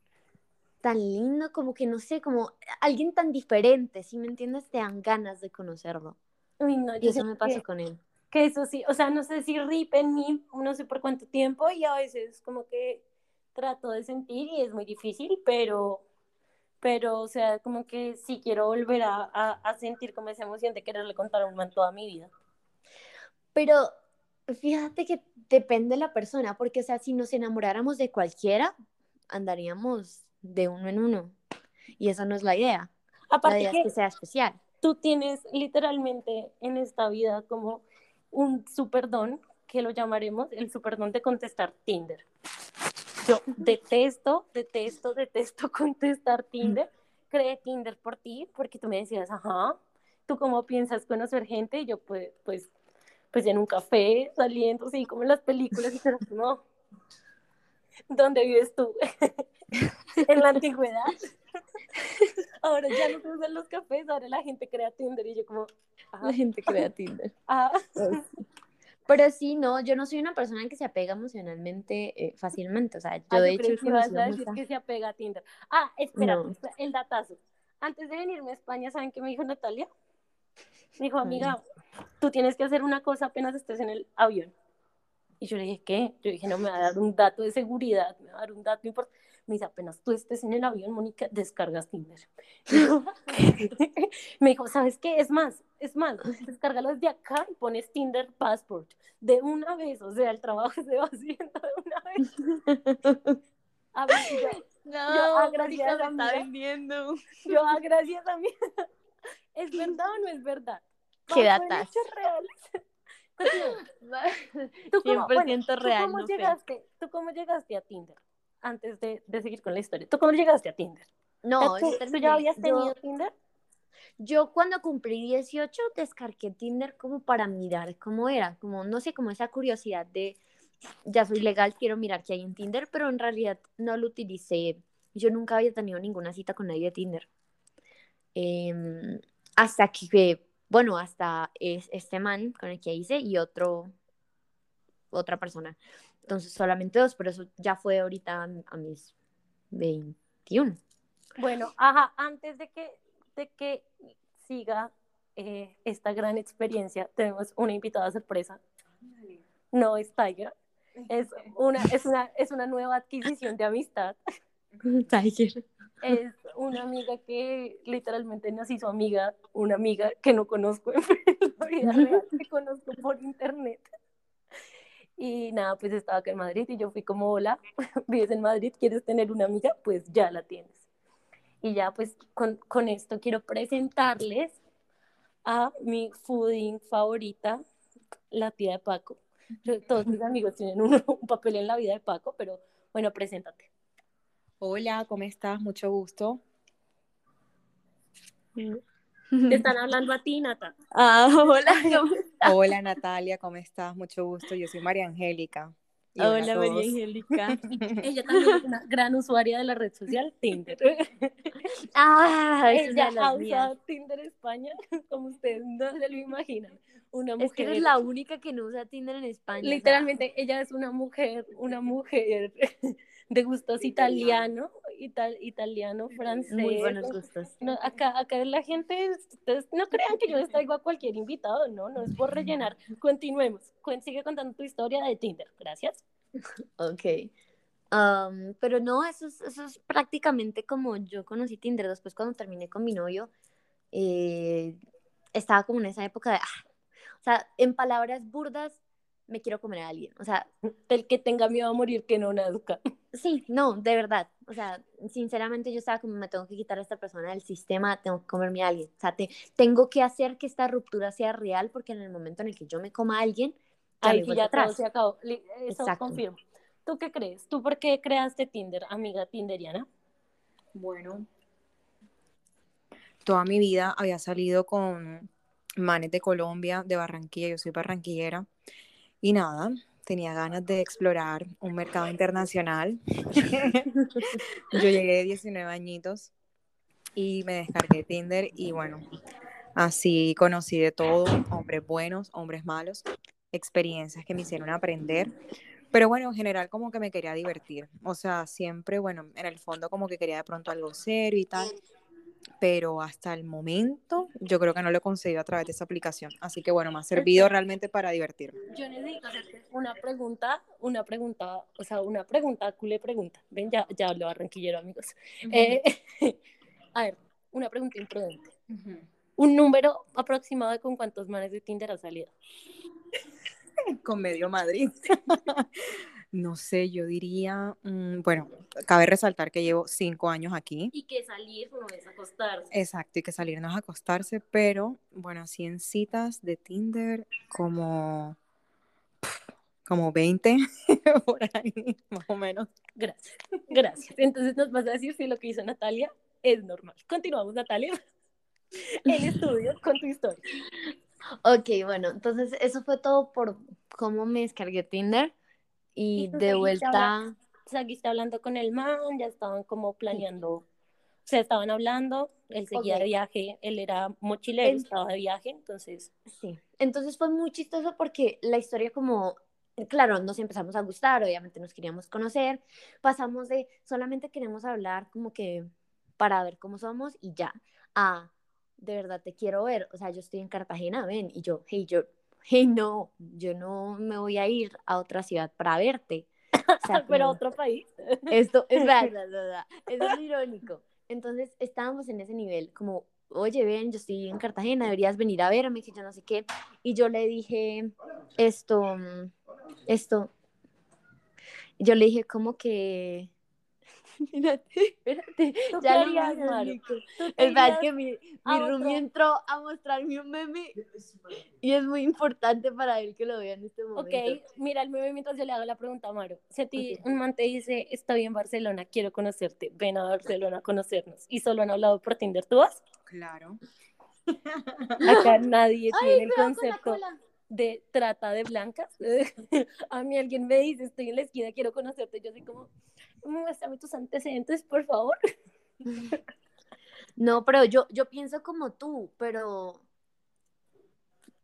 tan lindo, como que no sé, como alguien tan diferente, si me entiendes, te dan ganas de conocerlo. y eso me pasa con él.
Que eso sí, o sea, no sé si rip en mí, no sé por cuánto tiempo, y a veces como que trato de sentir y es muy difícil, pero pero, o sea, como que sí quiero volver a, a, sentir como esa emoción de quererle contar a un man toda mi vida.
Pero fíjate que depende de la persona, porque, o sea, si nos enamoráramos de cualquiera, andaríamos de uno en uno. Y esa no es la idea. Aparte la idea es que sea especial.
Tú tienes literalmente en esta vida como un super don, que lo llamaremos el super don de contestar Tinder. Yo detesto, detesto, detesto contestar Tinder. Creé Tinder por ti porque tú me decías, ajá, ¿tú cómo piensas conocer gente? Y yo, pues, pues, pues en un café, saliendo, así como en las películas, y pero no. ¿Dónde vives tú? en la antigüedad. ahora ya no se usan los cafés, ahora la gente crea Tinder y yo como...
La gente crea Tinder.
Ah.
Pero sí, no, yo no soy una persona que se apega emocionalmente eh, fácilmente. O sea, yo
Ah,
de hecho
que ibas a decir que se apega a Tinder. Ah, espera,
No.
el datazo. Antes de venirme a España, ¿saben qué me dijo Natalia? Me dijo, amiga, tú tienes que hacer una cosa apenas estés en el avión. Y yo le dije, ¿qué? Yo dije, no, me va a dar un dato de seguridad, me va a dar un dato importante. Me dice, apenas tú estés en el avión, Mónica, descargas Tinder. Me dijo, ¿sabes qué? Es más, es más, descárgalo desde acá y pones Tinder Passport. De una vez, o sea, el trabajo se va haciendo de una vez. A ver, yo,
No,
Yo, ah,
marica,
gracias,
está vendiendo.
Yo, ah, gracias a mí. ¿Es verdad o no es verdad?
Qué datas.
reales. ¿Tú cómo,
100%
bueno, ¿tú
real,
cómo
no fake.
llegaste, ¿Tú cómo llegaste a Tinder? Antes de, de seguir con la historia. ¿Tú cómo llegaste a Tinder?
No,
¿Tú, tú ya habías
yo-
tenido Tinder?
Yo cuando cumplí 18 descargué Tinder como para mirar cómo era, como no sé, como esa curiosidad de ya soy legal, quiero mirar qué hay en Tinder, pero en realidad no lo utilicé. Yo nunca había tenido ninguna cita con nadie de Tinder. Em, hasta que, bueno, hasta es, este man con el que hice y otro, otra persona. Entonces solamente dos, pero eso ya fue ahorita a mis 21.
Bueno, ajá, antes de que, de que siga eh, esta gran experiencia, tenemos una invitada sorpresa. No es Tiger, es una, es una, es una nueva adquisición de amistad.
Tiger.
Es una amiga que literalmente nos hizo amiga, una amiga que no conozco en la vida real, que conozco por internet. Y nada, pues estaba acá en Madrid y yo fui como, hola, vives en Madrid, ¿quieres tener una amiga? Pues ya la tienes. Y ya pues con, con esto quiero presentarles a mi fooding favorita, la tía de Paco. Todos mis amigos tienen un, un papel en la vida de Paco, pero bueno, preséntate.
Hola, ¿cómo estás? Mucho gusto.
Te están hablando a ti, Nata.
Ah, hola, ¿cómo
Hola Natalia, ¿cómo estás? Mucho gusto. Yo soy María Angélica. Y hola
María. Angélica.
Ella también es una gran usuaria de la red social Tinder.
Ah,
Ella ha usado. Tinder España, como ustedes no se lo imaginan. Una
Es que
mujer,
eres la única que no usa Tinder en España.
literalmente, ella es una mujer, una mujer de gustos italiano, ital- italiano, francés.
muy buenos gustos.
No, acá, acá la gente, ustedes no crean que yo les traigo a cualquier invitado, no, no es por rellenar. Continuemos. Sigue contando tu historia de Tinder. Gracias.
Ok. Am, pero no, eso es, eso es prácticamente como yo conocí Tinder. Después, cuando terminé con mi novio, eh, estaba como en esa época de. ah, o sea, en palabras burdas, me quiero comer a alguien. O sea,
El que tenga miedo a morir, que no nazca.
Sí, no, de verdad. O sea, sinceramente yo estaba como, me tengo que quitar a esta persona del sistema, tengo que comerme a alguien. O sea, te- tengo que hacer que esta ruptura sea real porque en el momento en el que yo me coma a alguien,
Ahí ya todo
atrás.
se acabó. Eso
Exacto.
confirmo. ¿Tú qué crees? ¿Tú por qué creaste Tinder, amiga tinderiana?
Bueno, toda mi vida había salido con manes de Colombia, de Barranquilla. Yo soy barranquillera. Y nada, tenía ganas de explorar un mercado internacional. Yo llegué de 19 añitos y me descargué Tinder y bueno, así conocí de todo, hombres buenos, hombres malos, experiencias que me hicieron aprender. Pero bueno, en general como que me quería divertir. O sea, siempre, bueno, en el fondo como que quería de pronto algo serio y tal. Pero hasta el momento yo creo que no lo he conseguido a través de esa aplicación. Así que bueno, me ha servido realmente para divertirme.
Yo necesito hacerte una pregunta, una pregunta, o sea, una pregunta, culé pregunta. Ven, ya, ya hablo barranquillero, amigos. Eh, a ver, una pregunta imprudente. Un número aproximado de con cuántos manes de Tinder has salido.
con medio Madrid. no sé, yo diría, mm, bueno, cabe resaltar que llevo cinco años aquí.
Y que salir no es acostarse.
Exacto, y que salirnos a acostarse, pero bueno, así en citas de Tinder, como, como 20 por ahí, más o menos.
Gracias, gracias. Entonces nos vas a decir si lo que hizo Natalia es normal. Continuamos, Natalia. El estudio con tu historia.
Ok, bueno, entonces eso fue todo por cómo me descargué Tinder y, de vuelta...
Seguiste hablando con el man, ya estaban como planeando, o sea, estaban hablando, él seguía de viaje, él era mochilero, estaba de viaje, entonces...
Sí, entonces fue muy chistoso porque la historia como claro, nos empezamos a gustar, obviamente nos queríamos conocer, pasamos de solamente queremos hablar como que para ver cómo somos y ya, a de verdad te quiero ver, o sea, yo estoy en Cartagena, ven, y yo, hey, yo, hey, no, yo no me voy a ir a otra ciudad para verte.
O sea, Pero a otro país.
Esto es verdad, eso es irónico. Entonces estábamos en ese nivel, como, oye, ven, yo estoy en Cartagena, deberías venir a verme, que yo no sé qué. Y yo le dije, esto, esto, yo le dije como que, espérate, espérate, ya lo Es verdad que mi, mi roomie entró a mostrarme un meme y es muy importante para él que lo vea en este momento.
Ok, mira el meme mientras yo le hago la pregunta a Maro. Si a ti un man te dice, estoy en Barcelona, quiero conocerte, ven a Barcelona a conocernos, y solo han hablado por Tinder, ¿tú vas?
Claro.
Acá nadie tiene el concepto de trata de blancas. a mí alguien me dice, estoy en la esquina, quiero conocerte. Yo soy como, muéstrame tus antecedentes, por favor.
No, pero yo, yo pienso como tú, pero,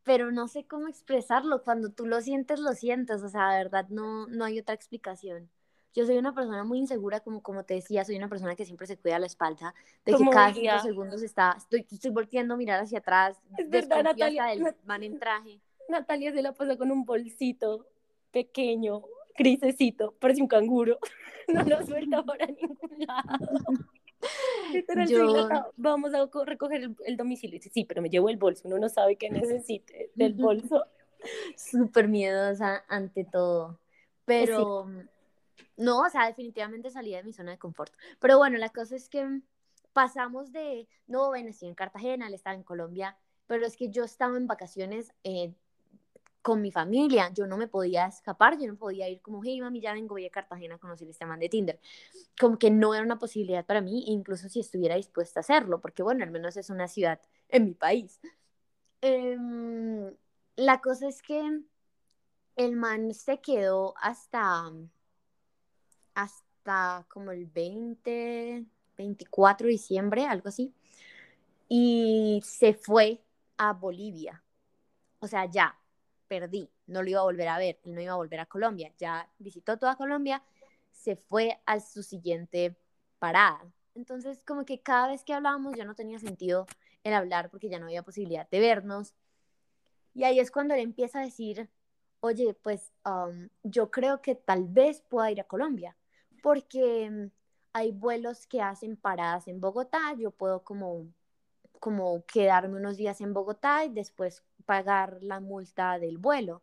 pero no sé cómo expresarlo. Cuando tú lo sientes, lo sientes. O sea, de verdad, no, no hay otra explicación. Yo soy una persona muy insegura, como, como te decía, soy una persona que siempre se cuida la espalda, de que cada cinco segundos está, estoy, estoy volteando a mirar hacia atrás,
es verdad, Natalia,
del man en traje.
Natalia se la pasa con un bolsito pequeño, grisecito, parece un canguro. No lo suelta para ningún lado. Yo... vamos a recoger el, domicilio. Dice, sí, pero me llevo el bolso. Uno no sabe qué necesite del bolso.
Súper miedosa ante todo. Pero no, o sea, definitivamente salí de mi zona de confort. Pero bueno, la cosa es que pasamos de, no, bueno, estoy en Cartagena, él estaba en Colombia, pero es que yo estaba en vacaciones eh, con mi familia, yo no me podía escapar, yo no podía ir como, hey mami, ya vengo, voy a Cartagena a conocer este man de Tinder. Como que no era una posibilidad para mí, incluso si estuviera dispuesta a hacerlo, porque bueno, al menos es una ciudad en mi país. Em, la cosa es que el man se quedó hasta, hasta como el 20, 24 de diciembre, algo así, y se fue a Bolivia. O sea, ya, perdí, no lo iba a volver a ver, él no iba a volver a Colombia, ya visitó toda Colombia, se fue a su siguiente parada. Entonces, como que cada vez que hablábamos ya no tenía sentido el hablar porque ya no había posibilidad de vernos. Y ahí es cuando él empieza a decir, oye, pues um, yo creo que tal vez pueda ir a Colombia, porque mm, hay vuelos que hacen paradas en Bogotá, yo puedo como, como quedarme unos días en Bogotá y después pagar la multa del vuelo.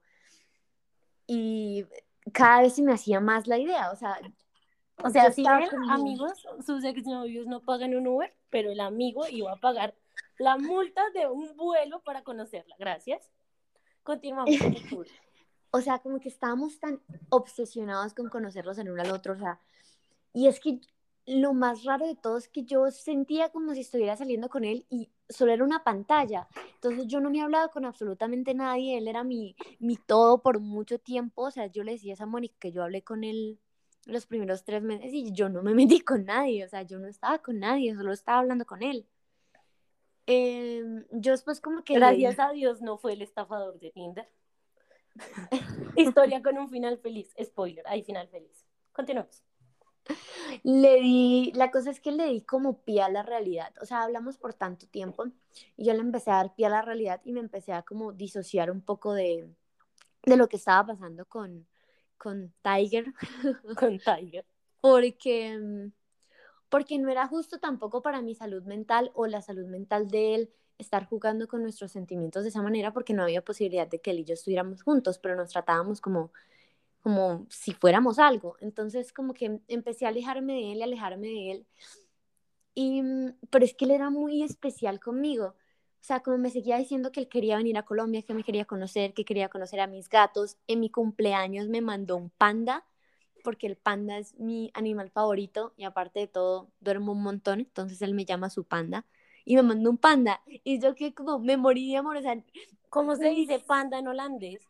Y cada vez se me hacía más la idea, o sea...
O sea, si amigos, sus exnovios no pagan un Uber, pero el amigo iba a pagar la multa de un vuelo para conocerla. Gracias. Continuamos.
o sea, como que estábamos tan obsesionados con conocerlos en uno al otro, o sea, y es que lo más raro de todo es que yo sentía como si estuviera saliendo con él y solo era una pantalla. Entonces yo no me hablado con absolutamente nadie, él era mi, mi todo por mucho tiempo. O sea, yo le decía a esa Mónica que yo hablé con él los primeros tres meses y yo no me metí con nadie, o sea, yo no estaba con nadie, solo estaba hablando con él. Em, yo después como que...
Gracias a Dios no fue el estafador de Tinder. Historia con un final feliz. Spoiler, hay final feliz. Continuamos
le di, la cosa es que le di como pie a la realidad, o sea, hablamos por tanto tiempo y yo le empecé a dar pie a la realidad y me empecé a como disociar un poco de, de lo que estaba pasando con, con Tiger.
con Tiger.
porque, porque no era justo tampoco para mi salud mental o la salud mental de él estar jugando con nuestros sentimientos de esa manera porque no había posibilidad de que él y yo estuviéramos juntos, pero nos tratábamos como como si fuéramos algo. Entonces como que empecé a alejarme de él y alejarme de él. Y, mm, pero es que él era muy especial conmigo. O sea, como me seguía diciendo que él quería venir a Colombia, que me quería conocer, que quería conocer a mis gatos. En mi cumpleaños me mandó un panda porque el panda es mi animal favorito y aparte de todo duermo un montón, entonces él me llama su panda y me mandó un panda y yo que como me morí de amor, o sea,
¿Cómo se dice panda en holandés?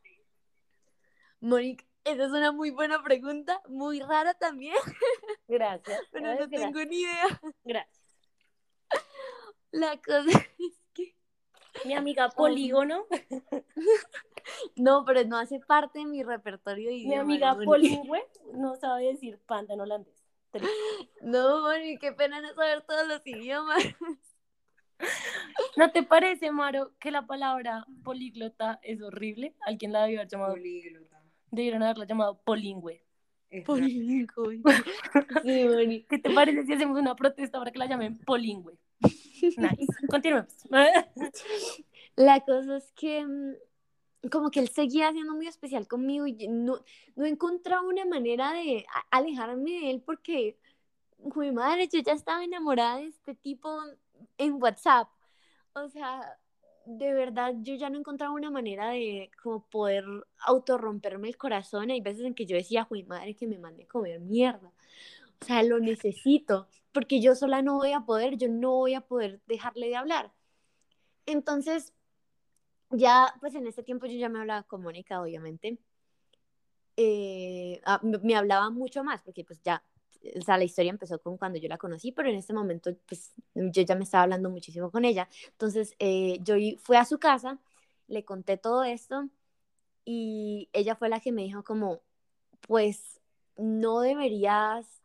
Mónica, esa es una muy buena pregunta, muy rara también,
Gracias.
pero no
Gracias.
tengo ni idea.
Gracias.
La cosa es que
Mi amiga Polígono,
no, pero no hace parte de mi repertorio de
mi amiga. Polingüe, no sabe decir panda en holandés.
No, Mari, qué pena no saber todos los idiomas.
¿No te parece, Maro, que la palabra políglota es horrible? Alguien la debió haber llamado,
Políglota.
Debieron haberla llamado polingüe.
Polingüe. Sí.
¿Qué te parece si hacemos una protesta para que la llamen polingüe? Nice. Continuemos.
La cosa es que mm, como que él seguía siendo muy especial conmigo y no, no encontraba una manera de alejarme de él porque, mi madre, yo ya estaba enamorada de este tipo en WhatsApp. O sea, de verdad, yo ya no encontraba una manera de como poder autorromperme el corazón. Hay veces en que yo decía, mi madre, que me mande a comer mierda. O sea, lo necesito, porque yo sola no voy a poder, yo no voy a poder dejarle de hablar. Entonces, ya, pues en ese tiempo yo ya me hablaba con Mónica, obviamente. Eh, ah, me hablaba mucho más, porque pues ya, o sea, la historia empezó con cuando yo la conocí, pero en este momento, pues yo ya me estaba hablando muchísimo con ella. Entonces, eh, yo fui a su casa, le conté todo esto y ella fue la que me dijo como, pues no deberías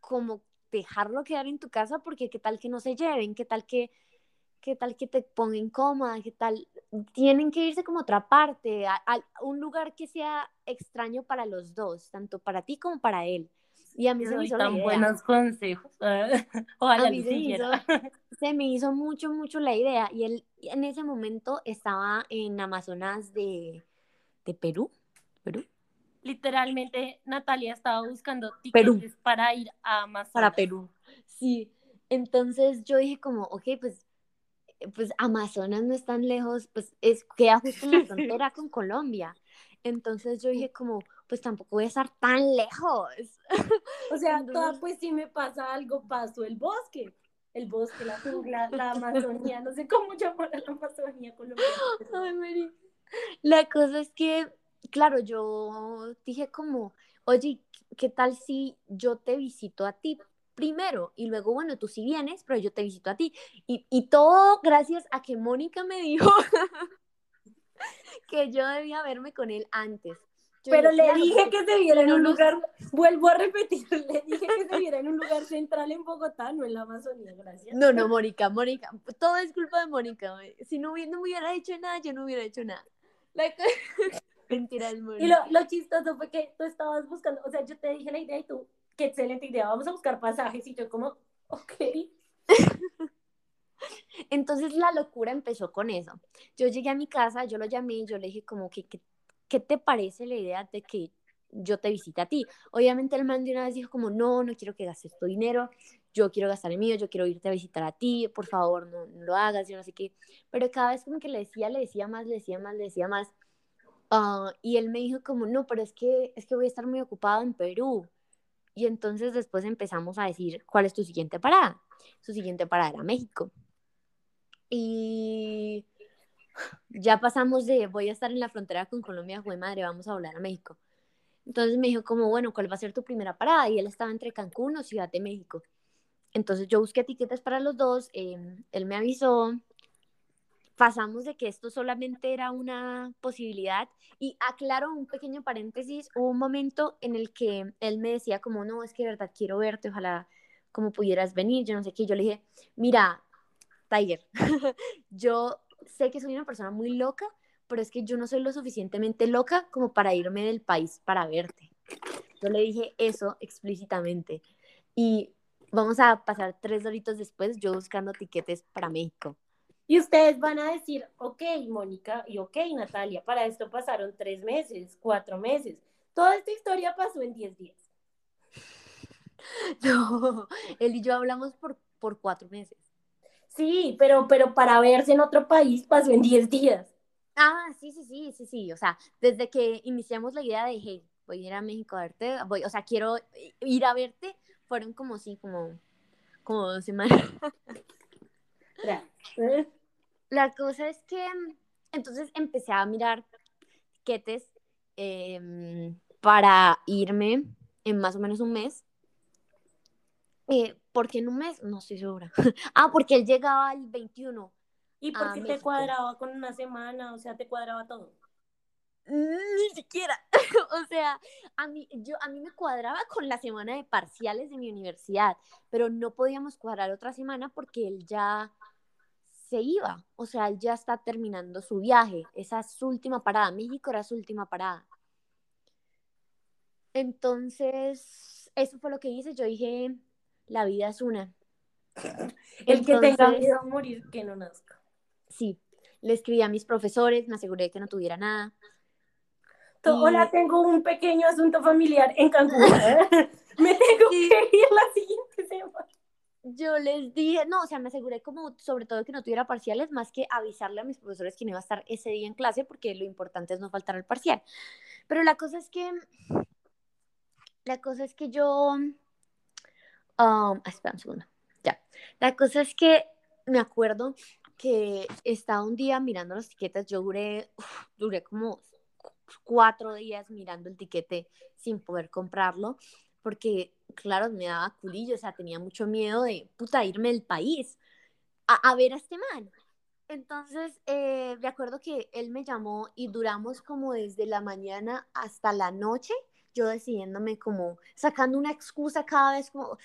como dejarlo quedar en tu casa porque qué tal que no se lleven, qué tal que qué tal que te ponga incómoda, qué tal tienen que irse como a otra parte, a un lugar que sea extraño para los dos, tanto para ti como para él. Y a mí se me hizo la
tan
idea.
buenos consejos. Ojalá
A mí
lo
se me, hizo, se me hizo mucho, mucho la idea. Y él en ese momento estaba en Amazonas de, de Perú. ¿Perú?
Literalmente, Natalia estaba buscando tickets para ir a Amazonas.
Para Perú. Sí. Entonces yo dije como, ok, pues, pues Amazonas no es tan lejos, pues es, queda justo en la frontera con Colombia. Entonces yo dije como, pues tampoco voy a estar tan lejos.
O sea,
Entonces-
toda, pues si me pasa algo, paso el bosque. El bosque, la jungla, la Amazonía, no sé cómo llamar a la Amazonía colombiana.
Ay, Mari. La cosa es que, claro, yo dije como, oye, ¿qué tal si yo te visito a ti primero? Y luego, bueno, tú sí vienes, pero yo te visito a ti. Y, y todo gracias a que Mónica me dijo que yo debía verme con él antes. Yo
Pero le
"Claro,
dije que se viera en un lugar, vuelvo a repetir, le dije que se viera en un lugar central en Bogotá, no en la Amazonía, gracias.
No, no, Mónica, Mónica, todo es culpa de Mónica. güey. Si no, hubiera- no me hubiera hecho nada, yo no hubiera hecho nada. Mentiras, Mónica.
Y lo, lo chistoso fue que tú estabas buscando, o sea, yo te dije la idea y tú, qué excelente idea, vamos a buscar pasajes y yo como, ok.
Entonces la locura empezó con eso. Yo llegué a mi casa, yo lo llamé y yo le dije como que, que- ¿qué te parece la idea de que yo te visite a ti? Obviamente el man de una vez dijo como, no, no quiero que gastes tu dinero, yo quiero gastar el mío, yo quiero irte a visitar a ti, por favor, no, no lo hagas, yo no sé qué. Pero cada vez como que le decía, le decía más, le decía más, le decía más. Ah, y él me dijo como, no, pero es que, es que voy a estar muy ocupado en Perú. Y entonces después empezamos a decir, ¿cuál es tu siguiente parada? Su siguiente parada era México. Y ya pasamos de voy a estar en la frontera con Colombia, güey madre, vamos a volar a México. Entonces me dijo como, bueno, ¿cuál va a ser tu primera parada? Y él estaba entre Cancún o Ciudad de México. Entonces yo busqué etiquetas para los dos, eh, él me avisó, pasamos de que esto solamente era una posibilidad y aclaro un pequeño paréntesis, hubo un momento en el que él me decía como, no, es que de verdad quiero verte, ojalá como pudieras venir, yo no sé qué, yo le dije, mira, Tiger, yo sé que soy una persona muy loca, pero es que yo no soy lo suficientemente loca como para irme del país para verte. Yo le dije eso explícitamente. Y vamos a pasar tres doritos después yo buscando tiquetes para México.
Y ustedes van a decir, ok, Mónica, y ok, Natalia, para esto pasaron tres meses, cuatro meses. Toda esta historia pasó en diez días.
No, él y yo hablamos por, por cuatro meses.
Sí, pero, pero para verse en otro país pasó en diez días.
Ah, sí, sí, sí, sí, sí. O sea, desde que iniciamos la idea de, hey, voy a ir a México a verte, voy, o sea, quiero ir a verte, fueron como sí, como, como dos semanas. La cosa es que entonces empecé a mirar tiquetes em, para irme en más o menos un mes. Eh, ¿Por qué en un mes? No estoy segura. ah, porque él llegaba el 21.
¿Y por qué te cuadraba con una semana? O sea, te cuadraba todo.
Ni siquiera. o sea, a mí, yo, a mí me cuadraba con la semana de parciales de mi universidad, pero no podíamos cuadrar otra semana porque él ya se iba. O sea, él ya está terminando su viaje. Esa es su última parada. México era su última parada. Entonces, eso fue lo que hice. Yo dije, la vida es una.
El que tenga miedo a morir, que no nazca.
Sí, le escribí a mis profesores, me aseguré de que no tuviera nada.
Hola, tengo un pequeño asunto familiar en Cancún. me tengo que ir la siguiente semana.
Yo les dije, no, o sea, me aseguré como sobre todo que no tuviera parciales, más que avisarle a mis profesores que no iba a estar ese día en clase, porque lo importante es no faltar al parcial. Pero la cosa es que, la cosa es que yo, um, espera un segundo, ya. La cosa es que me acuerdo que estaba un día mirando los tiquetes, yo duré, duré como cuatro días mirando el tiquete sin poder comprarlo, porque, claro, me daba culillo, o sea, tenía mucho miedo de, puta, irme del país a, ver a este man. Entonces, eh, me acuerdo que él me llamó y duramos como desde la mañana hasta la noche, yo decidiéndome como, sacando una excusa cada vez como,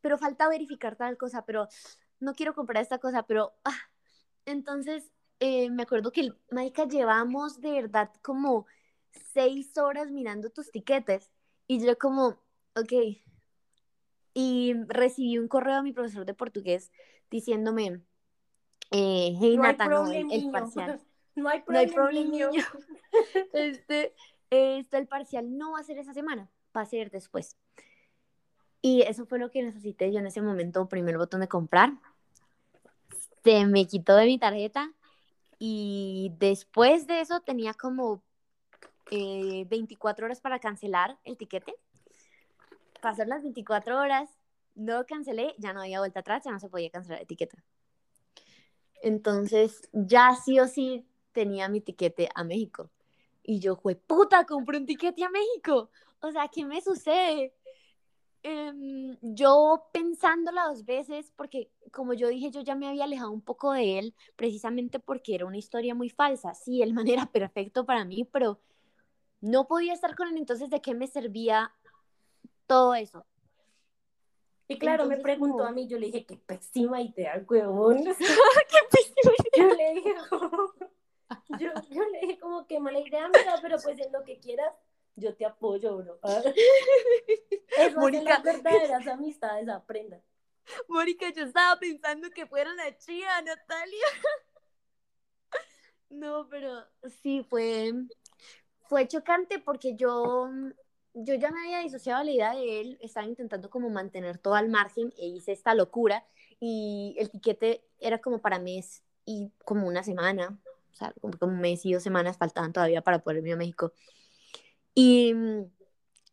pero falta verificar tal cosa, pero no quiero comprar esta cosa, pero ah, entonces, eh, me acuerdo que, Maika, llevamos de verdad como seis horas mirando tus tiquetes. Y yo como, ok. Y recibí un correo de mi profesor de portugués diciéndome, eh, hey no Nata, el, parcial.
No hay problema.
este, este, el parcial no va a ser esa semana, va a ser después. Y eso fue lo que necesité yo en ese momento, primer botón de comprar se me quitó de mi tarjeta y después de eso tenía como 24 eh, horas para cancelar el tiquete. Pasó las 24 horas, no cancelé, ya no había vuelta atrás, ya no se podía cancelar la etiqueta. Entonces, ya sí o sí tenía mi tiquete a México. Y yo, fue puta, compré un tiquete a México. O sea, ¿qué me sucede? Em, yo pensándolo dos veces, porque como yo dije, yo ya me había alejado un poco de él, precisamente porque era una historia muy falsa. Sí, el man era perfecto para mí, pero no podía estar con él, entonces ¿de qué me servía todo eso?
Y claro, me preguntó a mí, yo le dije, qué pésima idea, huevón. qué pésima idea. Yo le dije, yo, yo, le dije como, qué mala idea, amiga, pero pues en lo que quieras, yo te apoyo, bro. Es Mónica... las verdaderas amistades aprendan.
Mónica, yo estaba pensando que fuera la chía, Natalia. No, pero sí, fue, fue chocante porque yo, yo ya me había disociado la idea de él, estaba intentando como mantener todo al margen e hice esta locura y el tiquete era como para mes y como una semana, sea, como, un mes y dos semanas faltaban todavía para poder irme a México. Y mm,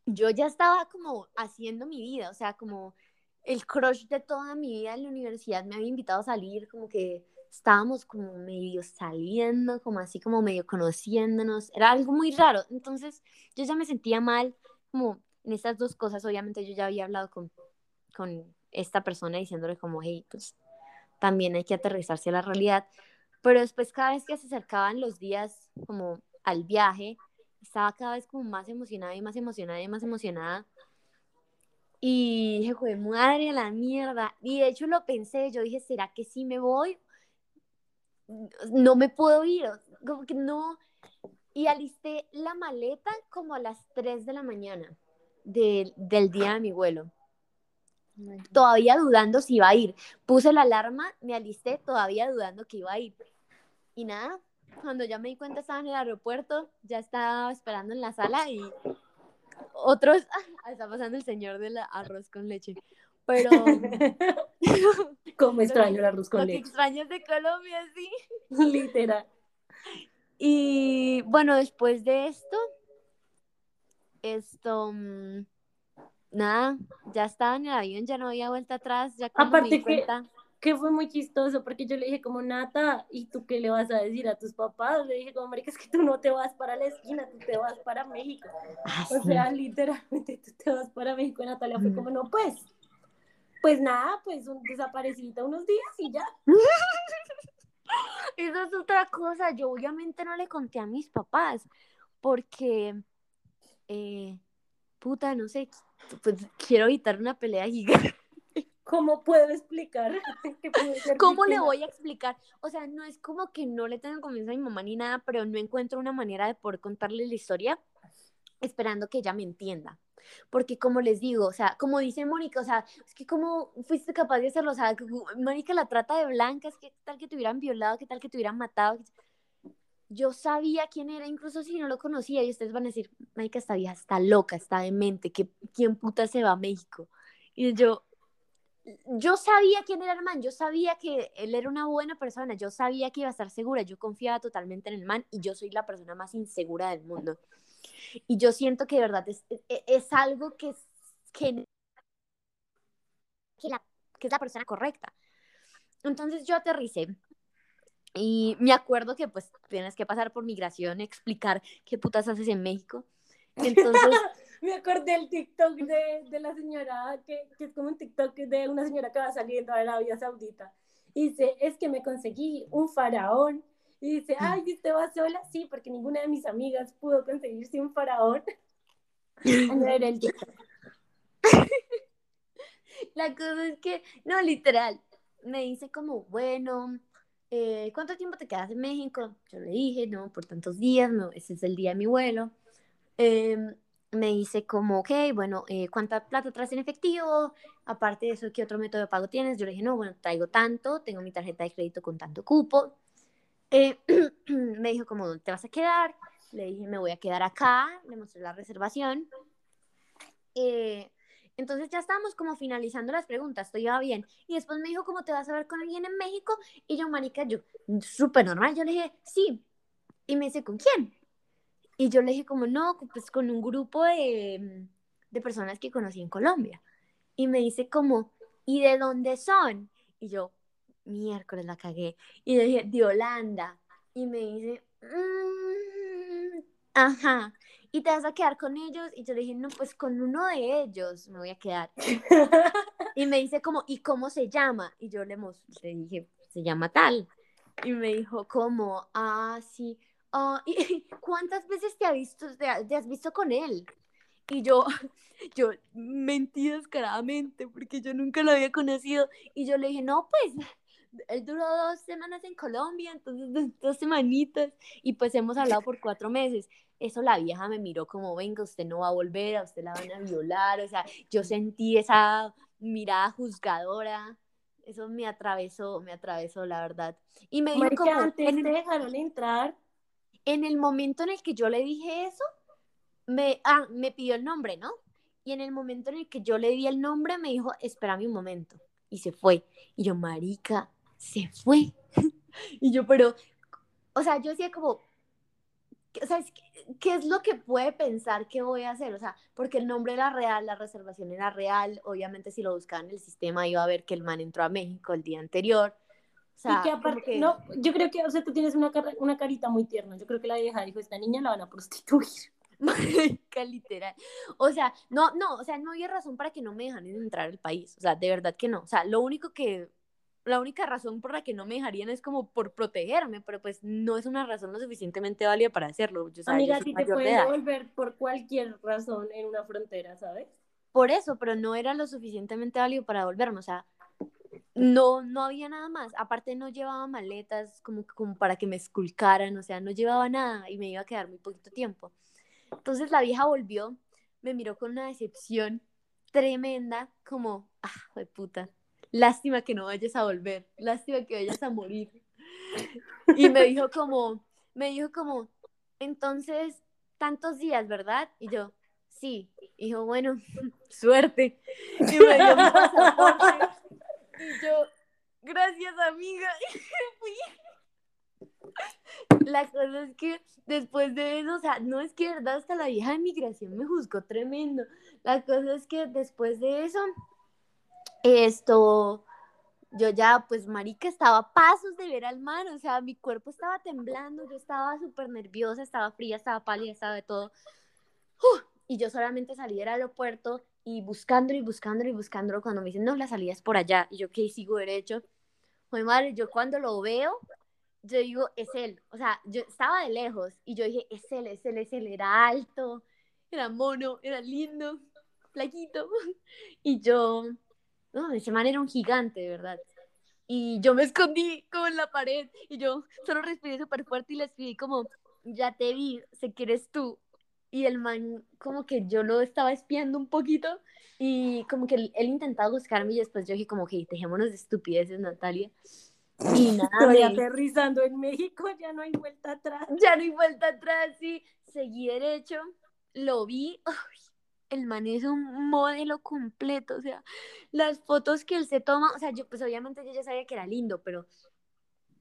yo ya estaba como haciendo mi vida, o sea, como el crush de toda mi vida en la universidad me había invitado a salir, como que estábamos como medio saliendo, como así como medio conociéndonos, era algo muy raro, entonces yo ya me sentía mal, como en estas dos cosas, obviamente yo ya había hablado con, con esta persona diciéndole como, hey, pues también hay que aterrizarse a la realidad, pero después cada vez que se acercaban los días como al viaje, estaba cada vez como más emocionada y más emocionada y más emocionada. Y dije, joder, madre la mierda. Y de hecho lo pensé, yo dije, ¿será que sí me voy? No me puedo ir, como que no. Y alisté la maleta como a las 3 de la mañana del día de mi vuelo. Todavía dudando si iba a ir. Puse la alarma, me alisté todavía dudando que iba a ir. Y nada, cuando ya me di cuenta estaba en el aeropuerto, ya estaba esperando en la sala y otros, ah, está pasando el señor del arroz con leche. Pero.
¿Cómo extraño el arroz con
lo
leche?
Que extraño de Colombia, sí.
Literal.
Y bueno, después de esto, esto, mm, nada, ya estaba en el avión, ya no había vuelta atrás, ya cuando me di cuenta,
que fue muy chistoso porque yo le dije como Nata, ¿y tú qué le vas a decir a tus papás? Le dije como, marica, es que tú no te vas para la esquina, tú te vas para México.
ah,
O
sí,
sea, literalmente tú te vas para México y Natalia fue
Mm.
como, no, pues, pues nada, pues un desaparecida unos días y ya.
Eso es otra cosa. Yo obviamente no le conté a mis papás porque, eh, puta, no sé, pues quiero evitar una pelea gigante.
¿Cómo puedo explicar que
¿Cómo le voy a explicar? O sea, no es como que no le tenga confianza a mi mamá ni nada, pero no encuentro una manera de poder contarle la historia esperando que ella me entienda. Porque como les digo, o sea, como dice Mónica, o sea, es que cómo fuiste capaz de hacerlo, o sea, que- Mónica la trata de blancas, qué tal que te hubieran violado, qué tal que te hubieran matado. Yo sabía quién era, incluso si no lo conocía, y ustedes van a decir, Mónica, esta vieja está loca, está demente, ¿qué, ¿quién puta se va a México? Y yo, yo sabía quién era el man, yo sabía que él era una buena persona, yo sabía que iba a estar segura, yo confiaba totalmente en el man y yo soy la persona más insegura del mundo. Y yo siento que de verdad es, es, es algo que es, que, que, la, que es la persona correcta. Entonces yo aterricé y me acuerdo que pues tienes que pasar por migración, explicar qué putas haces en México. Entonces,
Me acordé del TikTok de, de la señora, que, que es como un TikTok de una señora que va saliendo a Arabia Saudita. Y dice, es que me conseguí un faraón. Y dice, ay, ¿y usted va sola? Sí, porque ninguna de mis amigas pudo conseguirse un faraón. A ver el TikTok.
la cosa es que, no, literal, me dice como, bueno, eh, ¿cuánto tiempo te quedas en México? Yo le dije, no, por tantos días, no, ese es el día de mi vuelo. Eh, me dice como, ok, bueno, eh, ¿cuánta plata traes en efectivo? Aparte de eso, ¿qué otro método de pago tienes? Yo le dije, no, bueno, traigo tanto, tengo mi tarjeta de crédito con tanto cupo. Eh, me dijo como, ¿dónde te vas a quedar? Le dije, me voy a quedar acá, le mostré la reservación. Eh, entonces ya estábamos como finalizando las preguntas, todo iba bien. Y después me dijo, ¿cómo te vas a ver con alguien en México? Y yo, marica, yo, súper normal. Yo le dije, sí. Y me dice, ¿con quién? Y yo le dije, como, no, pues con un grupo de, de personas que conocí en Colombia. Y me dice, como, ¿y de dónde son? Y yo, miércoles la cagué. Y le dije, de Holanda. Y me dice, "Mm, ajá. ¿Y te vas a quedar con ellos? Y yo le dije, no, pues con uno de ellos me voy a quedar. Y me dice como, ¿y cómo se llama? Y yo le, le dije, se llama tal. Y me dijo como, ah, sí. Ah, ¿y cuántas veces te, ha visto, te, te has visto con él? Y yo, yo mentí descaradamente porque yo nunca lo había conocido. Y yo le dije, no, pues, él duró dos semanas en Colombia, entonces dos, dos semanitas. Y pues hemos hablado por cuatro meses. Eso la vieja me miró como, venga, usted no va a volver, a usted la van a violar. O sea, yo sentí esa mirada juzgadora. Eso me atravesó, me atravesó, la verdad. Y me dijo
Marica,
como,
antes
en el,
dejaron entrar.
En el momento en el que yo le dije eso, me, ah, me pidió el nombre, ¿no? Y en el momento en el que yo le di el nombre, me dijo, espérame un momento. Y se fue. Y yo, marica, se fue. y yo, pero, o sea, yo decía como, o sea, ¿qué es lo que puede pensar que voy a hacer? O sea, porque el nombre era real, la reservación era real, obviamente si lo buscaba en el sistema iba a ver que el man entró a México el día anterior. O sea,
y que aparte,
que-
no, yo creo que, o sea, tú tienes una, cara- una carita muy tierna. Yo creo que la vieja dijo, esta niña la van a prostituir.
Marica, literal. O sea, no, no, o sea, no había razón para que no me dejaran entrar al país. O sea, de verdad que no. O sea, lo único que, la única razón por la que no me dejarían es como por protegerme, pero pues no es una razón lo suficientemente válida para hacerlo. Yo, yo
Amiga,
soy
ti te pueden devolver por cualquier razón en una frontera, ¿sabes?
Por eso, pero no era lo suficientemente válido para devolverme. O sea, no, no había nada más. Aparte, no llevaba maletas como, como para que me esculcaran. O sea, no llevaba nada y me iba a quedar muy poquito tiempo. Entonces la vieja volvió, me miró con una decepción tremenda, como, ah, de puta, lástima que no vayas a volver, lástima que vayas a morir. Y me dijo como, me dijo como, entonces, tantos días, ¿verdad? Y yo, sí. Y dijo, bueno, suerte. Y me dio. Y yo, gracias, amiga. La cosa es que después de eso, o sea, no es que verdad hasta la vieja de migración me juzgó tremendo. La cosa es que después de eso, esto, yo ya, pues, marica, estaba a pasos de ver al man, o sea, mi cuerpo estaba temblando, yo estaba súper nerviosa, estaba fría, estaba pálida, estaba de todo. Y yo solamente salí del aeropuerto y buscándolo y buscándolo y buscándolo cuando me dicen, no, la salida es por allá. Y yo, ¿qué? Sigo derecho. Joder, madre, yo cuando lo veo, yo digo, es él. O sea, yo estaba de lejos y yo dije, es él, es él, es él. Era alto, era mono, era lindo, flaquito. Y yo, no, ese man era un gigante, de verdad. Y yo me escondí como en la pared y yo solo respiré súper fuerte y le escribí como, ya te vi, sé que eres tú y el man como que yo lo estaba espiando un poquito y como que él, él intentaba buscarme y después yo dije como que dejémonos de estupideces, Natalia. Y nada,
Estoy
me-
aterrizando en México, ya no hay vuelta atrás.
ya no hay vuelta atrás, sí, seguí derecho, lo vi, ¡ay! el man es un modelo completo, o sea, las fotos que él se toma, o sea, yo pues obviamente yo ya sabía que era lindo, pero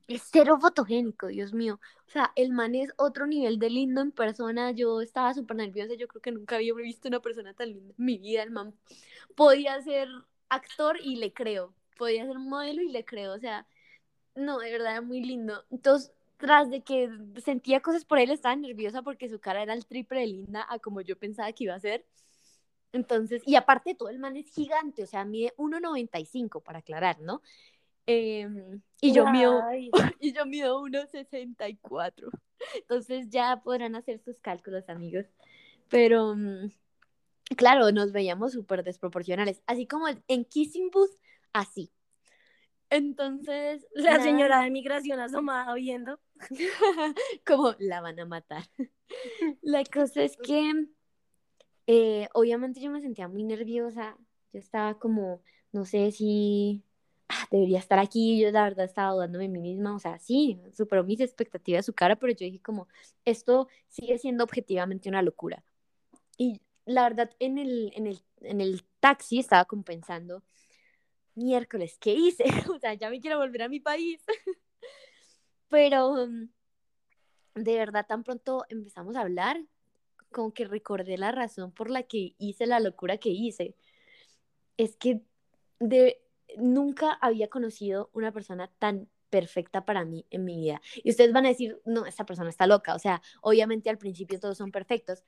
es cero fotogénico, Dios mío, o sea, el man es otro nivel de lindo en persona, yo estaba súper nerviosa, yo creo que nunca había visto una persona tan linda en mi vida, el man podía ser actor y le creo, podía ser modelo y le creo, o sea, no, de verdad, muy lindo, entonces tras de que sentía cosas por él, estaba nerviosa porque su cara era el triple de linda a como yo pensaba que iba a ser. Entonces, y aparte todo, el man es gigante, o sea, mide 1,95 para aclarar, ¿no? Em, y yo mido, y yo mido 1,64. Entonces ya podrán hacer sus cálculos, amigos. Pero, mm, claro, nos veíamos súper desproporcionales. Así como en Kissing Booth, así. Entonces,
la señora de migración asomada viendo.
como la van a matar. La cosa es que, eh, obviamente yo me sentía muy nerviosa. Yo estaba como, no sé si ah, debería estar aquí. Yo la verdad estaba dudando de mí misma. O sea, sí, superó mis expectativas su cara, pero yo dije como, esto sigue siendo objetivamente una locura. Y la verdad, en el, en el, en el taxi estaba como pensando, miércoles, ¿qué hice? O sea, ya me quiero volver a mi país. Pero mm, de verdad, tan pronto empezamos a hablar, como que recordé la razón por la que hice la locura que hice. Es que de, nunca había conocido una persona tan perfecta para mí en mi vida. Y ustedes van a decir, no, esta persona está loca. O sea, obviamente al principio todos son perfectos,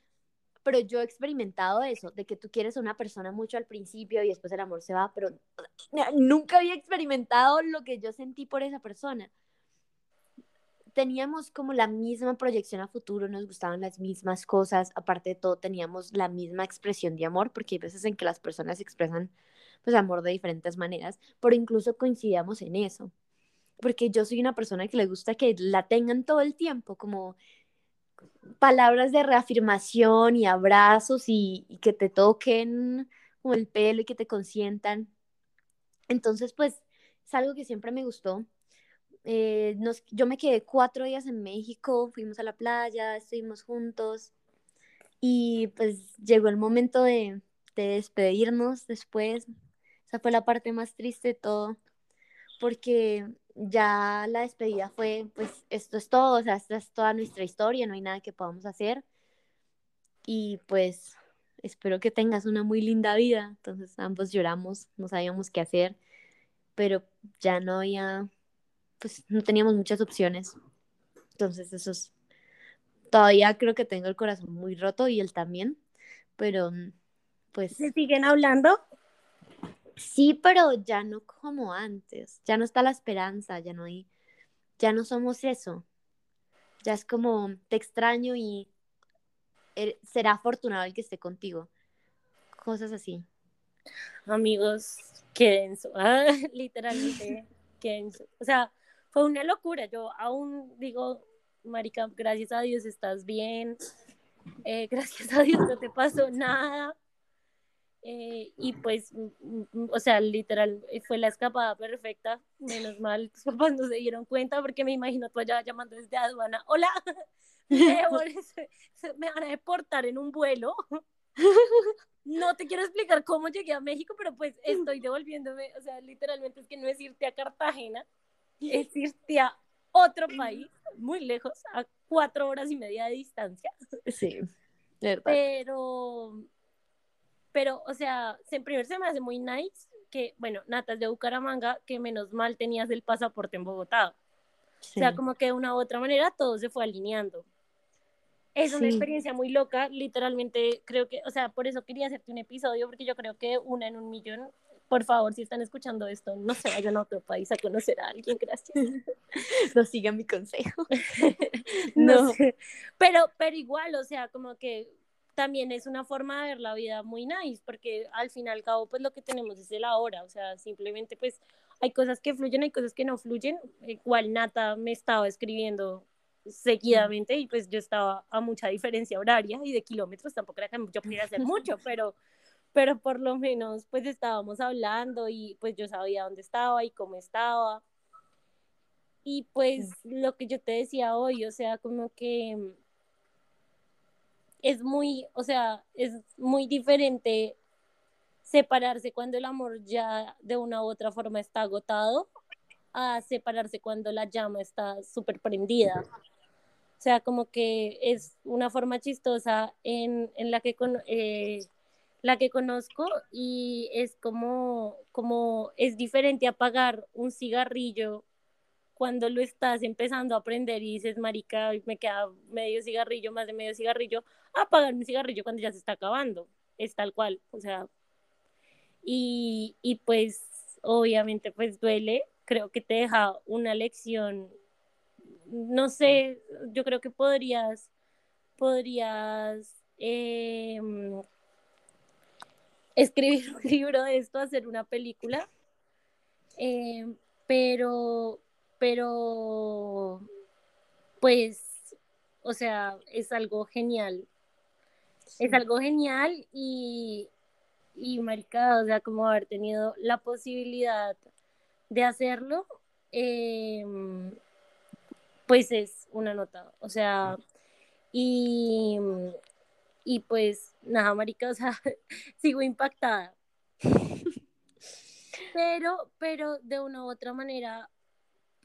pero yo he experimentado eso, de que tú quieres a una persona mucho al principio y después el amor se va, pero nunca había experimentado lo que yo sentí por esa persona. Teníamos como la misma proyección a futuro, nos gustaban las mismas cosas, aparte de todo teníamos la misma expresión de amor, porque hay veces en que las personas expresan pues amor de diferentes maneras, pero incluso coincidíamos en eso, porque yo soy una persona que le gusta que la tengan todo el tiempo, como palabras de reafirmación y abrazos y, que te toquen como el pelo y que te consientan. Entonces, pues, es algo que siempre me gustó. Eh, nos, yo me quedé cuatro días en México, fuimos a la playa, estuvimos juntos y pues llegó el momento de despedirnos después. Esa fue la parte más triste de todo, porque ya la despedida fue, pues esto es todo, o sea, esta es toda nuestra historia, no hay nada que podamos hacer. Y pues espero que tengas una muy linda vida. Entonces ambos lloramos, no sabíamos qué hacer, pero ya no había, pues no teníamos muchas opciones. Entonces eso es, todavía creo que tengo el corazón muy roto y él también, pero pues
¿Se siguen hablando?
Sí, pero ya no como antes, ya no está la esperanza, ya no hay, ya no somos eso. Ya es como te extraño y er- será afortunado el que esté contigo. Cosas así.
Amigos, qué denso. Ah, literalmente, qué denso. O sea, fue una locura. Yo aún digo, Marica, gracias a Dios estás bien. Eh, gracias a Dios no te pasó nada. Eh, y pues, mm, mm, o sea, literal, eh, fue la escapada perfecta. Menos mal, tus papás no se dieron cuenta porque me imagino tú allá llamando desde aduana. Hola, me van a deportar en un vuelo. No te quiero explicar cómo llegué a México, pero pues estoy devolviéndome, o sea, literalmente es que no es irte a Cartagena, es irte a otro país, muy lejos, a cuatro horas y media de distancia.
Sí, verdad.
Pero, pero, o sea, se, primero se me hace muy nice que, bueno, Natas de Bucaramanga, que menos mal tenías el pasaporte en Bogotá. O sea, como que de una u otra manera todo se fue alineando. Es una experiencia muy loca, literalmente creo que, o sea, por eso quería hacerte un episodio, porque yo creo que una en un millón, por favor, si están escuchando esto, no se vayan a otro país a conocer a alguien, gracias.
no sigan mi consejo.
no
No.
sé. Pero, pero igual, o sea, como que también es una forma de ver la vida muy nice, porque al fin y al cabo, pues lo que tenemos es el ahora, o sea, simplemente pues hay cosas que fluyen, hay cosas que no fluyen, igual Nata me estaba escribiendo seguidamente y pues yo estaba a mucha diferencia horaria y de kilómetros, tampoco era que yo pudiera hacer mucho, pero, pero por lo menos pues estábamos hablando y pues yo sabía dónde estaba y cómo estaba. Y pues lo que yo te decía hoy, o sea, como que es muy, o sea, es muy diferente separarse cuando el amor ya de una u otra forma está agotado a separarse cuando la llama está súper prendida. O sea, como que es una forma chistosa en, en la, que con, eh, la que conozco y es como, como es diferente apagar un cigarrillo cuando lo estás empezando a aprender y dices, marica, me queda medio cigarrillo, más de medio cigarrillo, apagar un cigarrillo cuando ya se está acabando. Es tal cual, o sea. Y, y pues, obviamente, pues duele. Creo que te deja una lección. No sé, yo creo que podrías, podrías eh, escribir un libro de esto, hacer una película. Eh, pero, pero, pues, o sea, es algo genial. Es algo genial y, y marica, o sea, como haber tenido la posibilidad de hacerlo, eh, pues es una nota, o sea, y, y pues nada, marica, o sea, sigo impactada. Pero, pero de una u otra manera,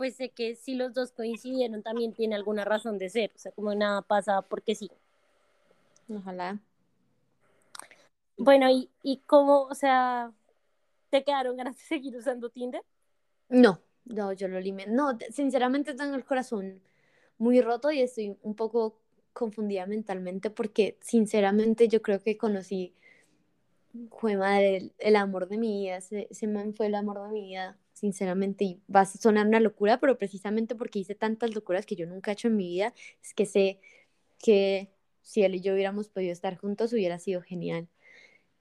pues sé que si los dos coincidieron, también tiene alguna razón de ser, o sea, como nada pasa porque sí.
Ojalá.
Bueno, y, y cómo, o sea, ¿te quedaron ganas de seguir usando Tinder?
No, no, yo lo eliminé. No, te- sinceramente tengo el corazón muy roto y estoy un poco confundida mentalmente porque sinceramente yo creo que conocí, fue madre, el, el amor de mi vida, ese, ese man fue el amor de mi vida, sinceramente, y va a sonar una locura, pero precisamente porque hice tantas locuras que yo nunca he hecho en mi vida, es que sé que si él y yo hubiéramos podido estar juntos hubiera sido genial.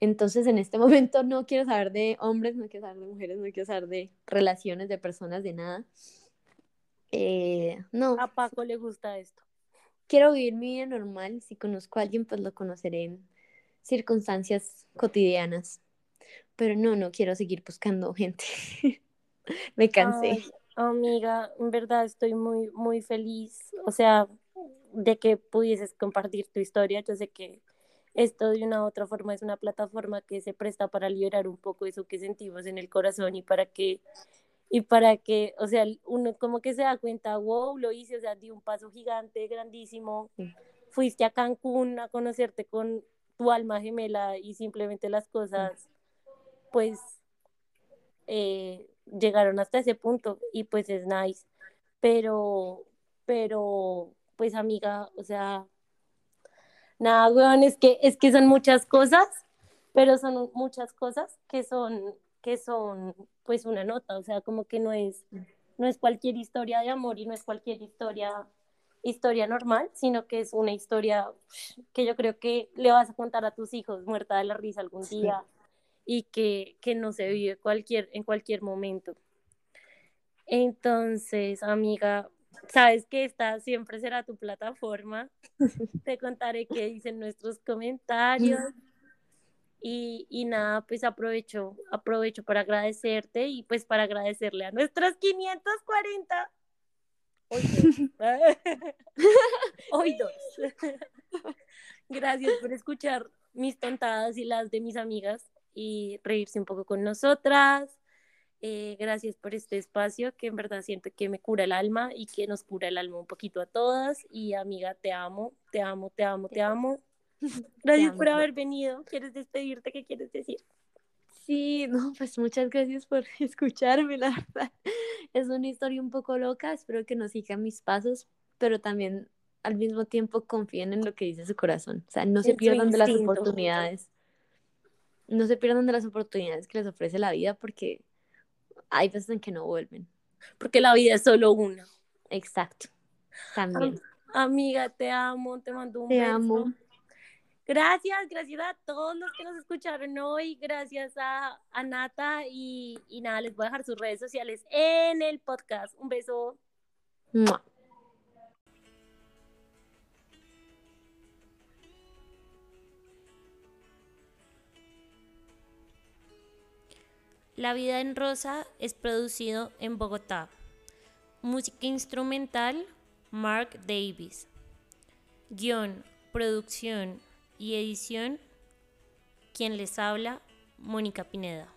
Entonces, en este momento no quiero saber de hombres, no quiero saber de mujeres, no quiero saber de relaciones, de personas, de nada. Eh, no,
A Paco le gusta esto.
quiero vivir mi vida normal. Si conozco a alguien, pues lo conoceré en circunstancias cotidianas. Pero no, no quiero seguir buscando gente. Me cansé.
Ay, amiga, en verdad estoy muy, muy feliz, o sea, de que pudieses compartir tu historia. Yo sé que esto de una u otra forma es una plataforma que se presta para liberar un poco eso que sentimos en el corazón y para que, y para que, o sea, uno como que se da cuenta, wow, lo hice, o sea, di un paso gigante, grandísimo.
Sí.
Fuiste a Cancún a conocerte con tu alma gemela y simplemente las cosas, pues, eh, llegaron hasta ese punto y pues es nice. Pero, pero, pues amiga, o sea, nada, weón, es que, es que son muchas cosas, pero son muchas cosas que son, que son, pues una nota, o sea, como que no es, no es cualquier historia de amor y no es cualquier historia, historia normal, sino que es una historia que yo creo que le vas a contar a tus hijos muerta de la risa algún
Sí.
Y que, que no se vive cualquier, en cualquier momento. Entonces, amiga, sabes que esta siempre será tu plataforma. Te contaré qué dicen nuestros comentarios. Y, y nada, pues aprovecho, aprovecho para agradecerte y pues para agradecerle a nuestros 540. Hoy dos. Hoy dos. Gracias por escuchar mis tontadas y las de mis amigas y reírse un poco con nosotras. Eh, gracias por este espacio que en verdad siento que me cura el alma y que nos cura el alma un poquito a todas. Y amiga, te amo, te amo, te amo, te amo. Gracias por haber venido. ¿Quieres despedirte? ¿Qué quieres decir?
Sí, no, pues muchas gracias por escucharme, la verdad. Es una historia un poco loca, espero que no sigan mis pasos, pero también al mismo tiempo confíen en lo que dice su corazón. O sea, no se pierdan de las oportunidades. No se pierdan de las oportunidades que les ofrece la vida porque hay veces en que no vuelven.
Porque la vida es solo una.
Exacto. También.
amiga, te amo, te mando un
te amo.
Gracias, gracias a todos los que nos escucharon hoy, gracias a, a Nata y, y, nada, les voy a dejar sus redes sociales en el podcast. Un beso. La vida en rosa es producido en Bogotá. Música instrumental, Mark Davis. Guión, producción y edición, quien les habla, Mónica Pineda.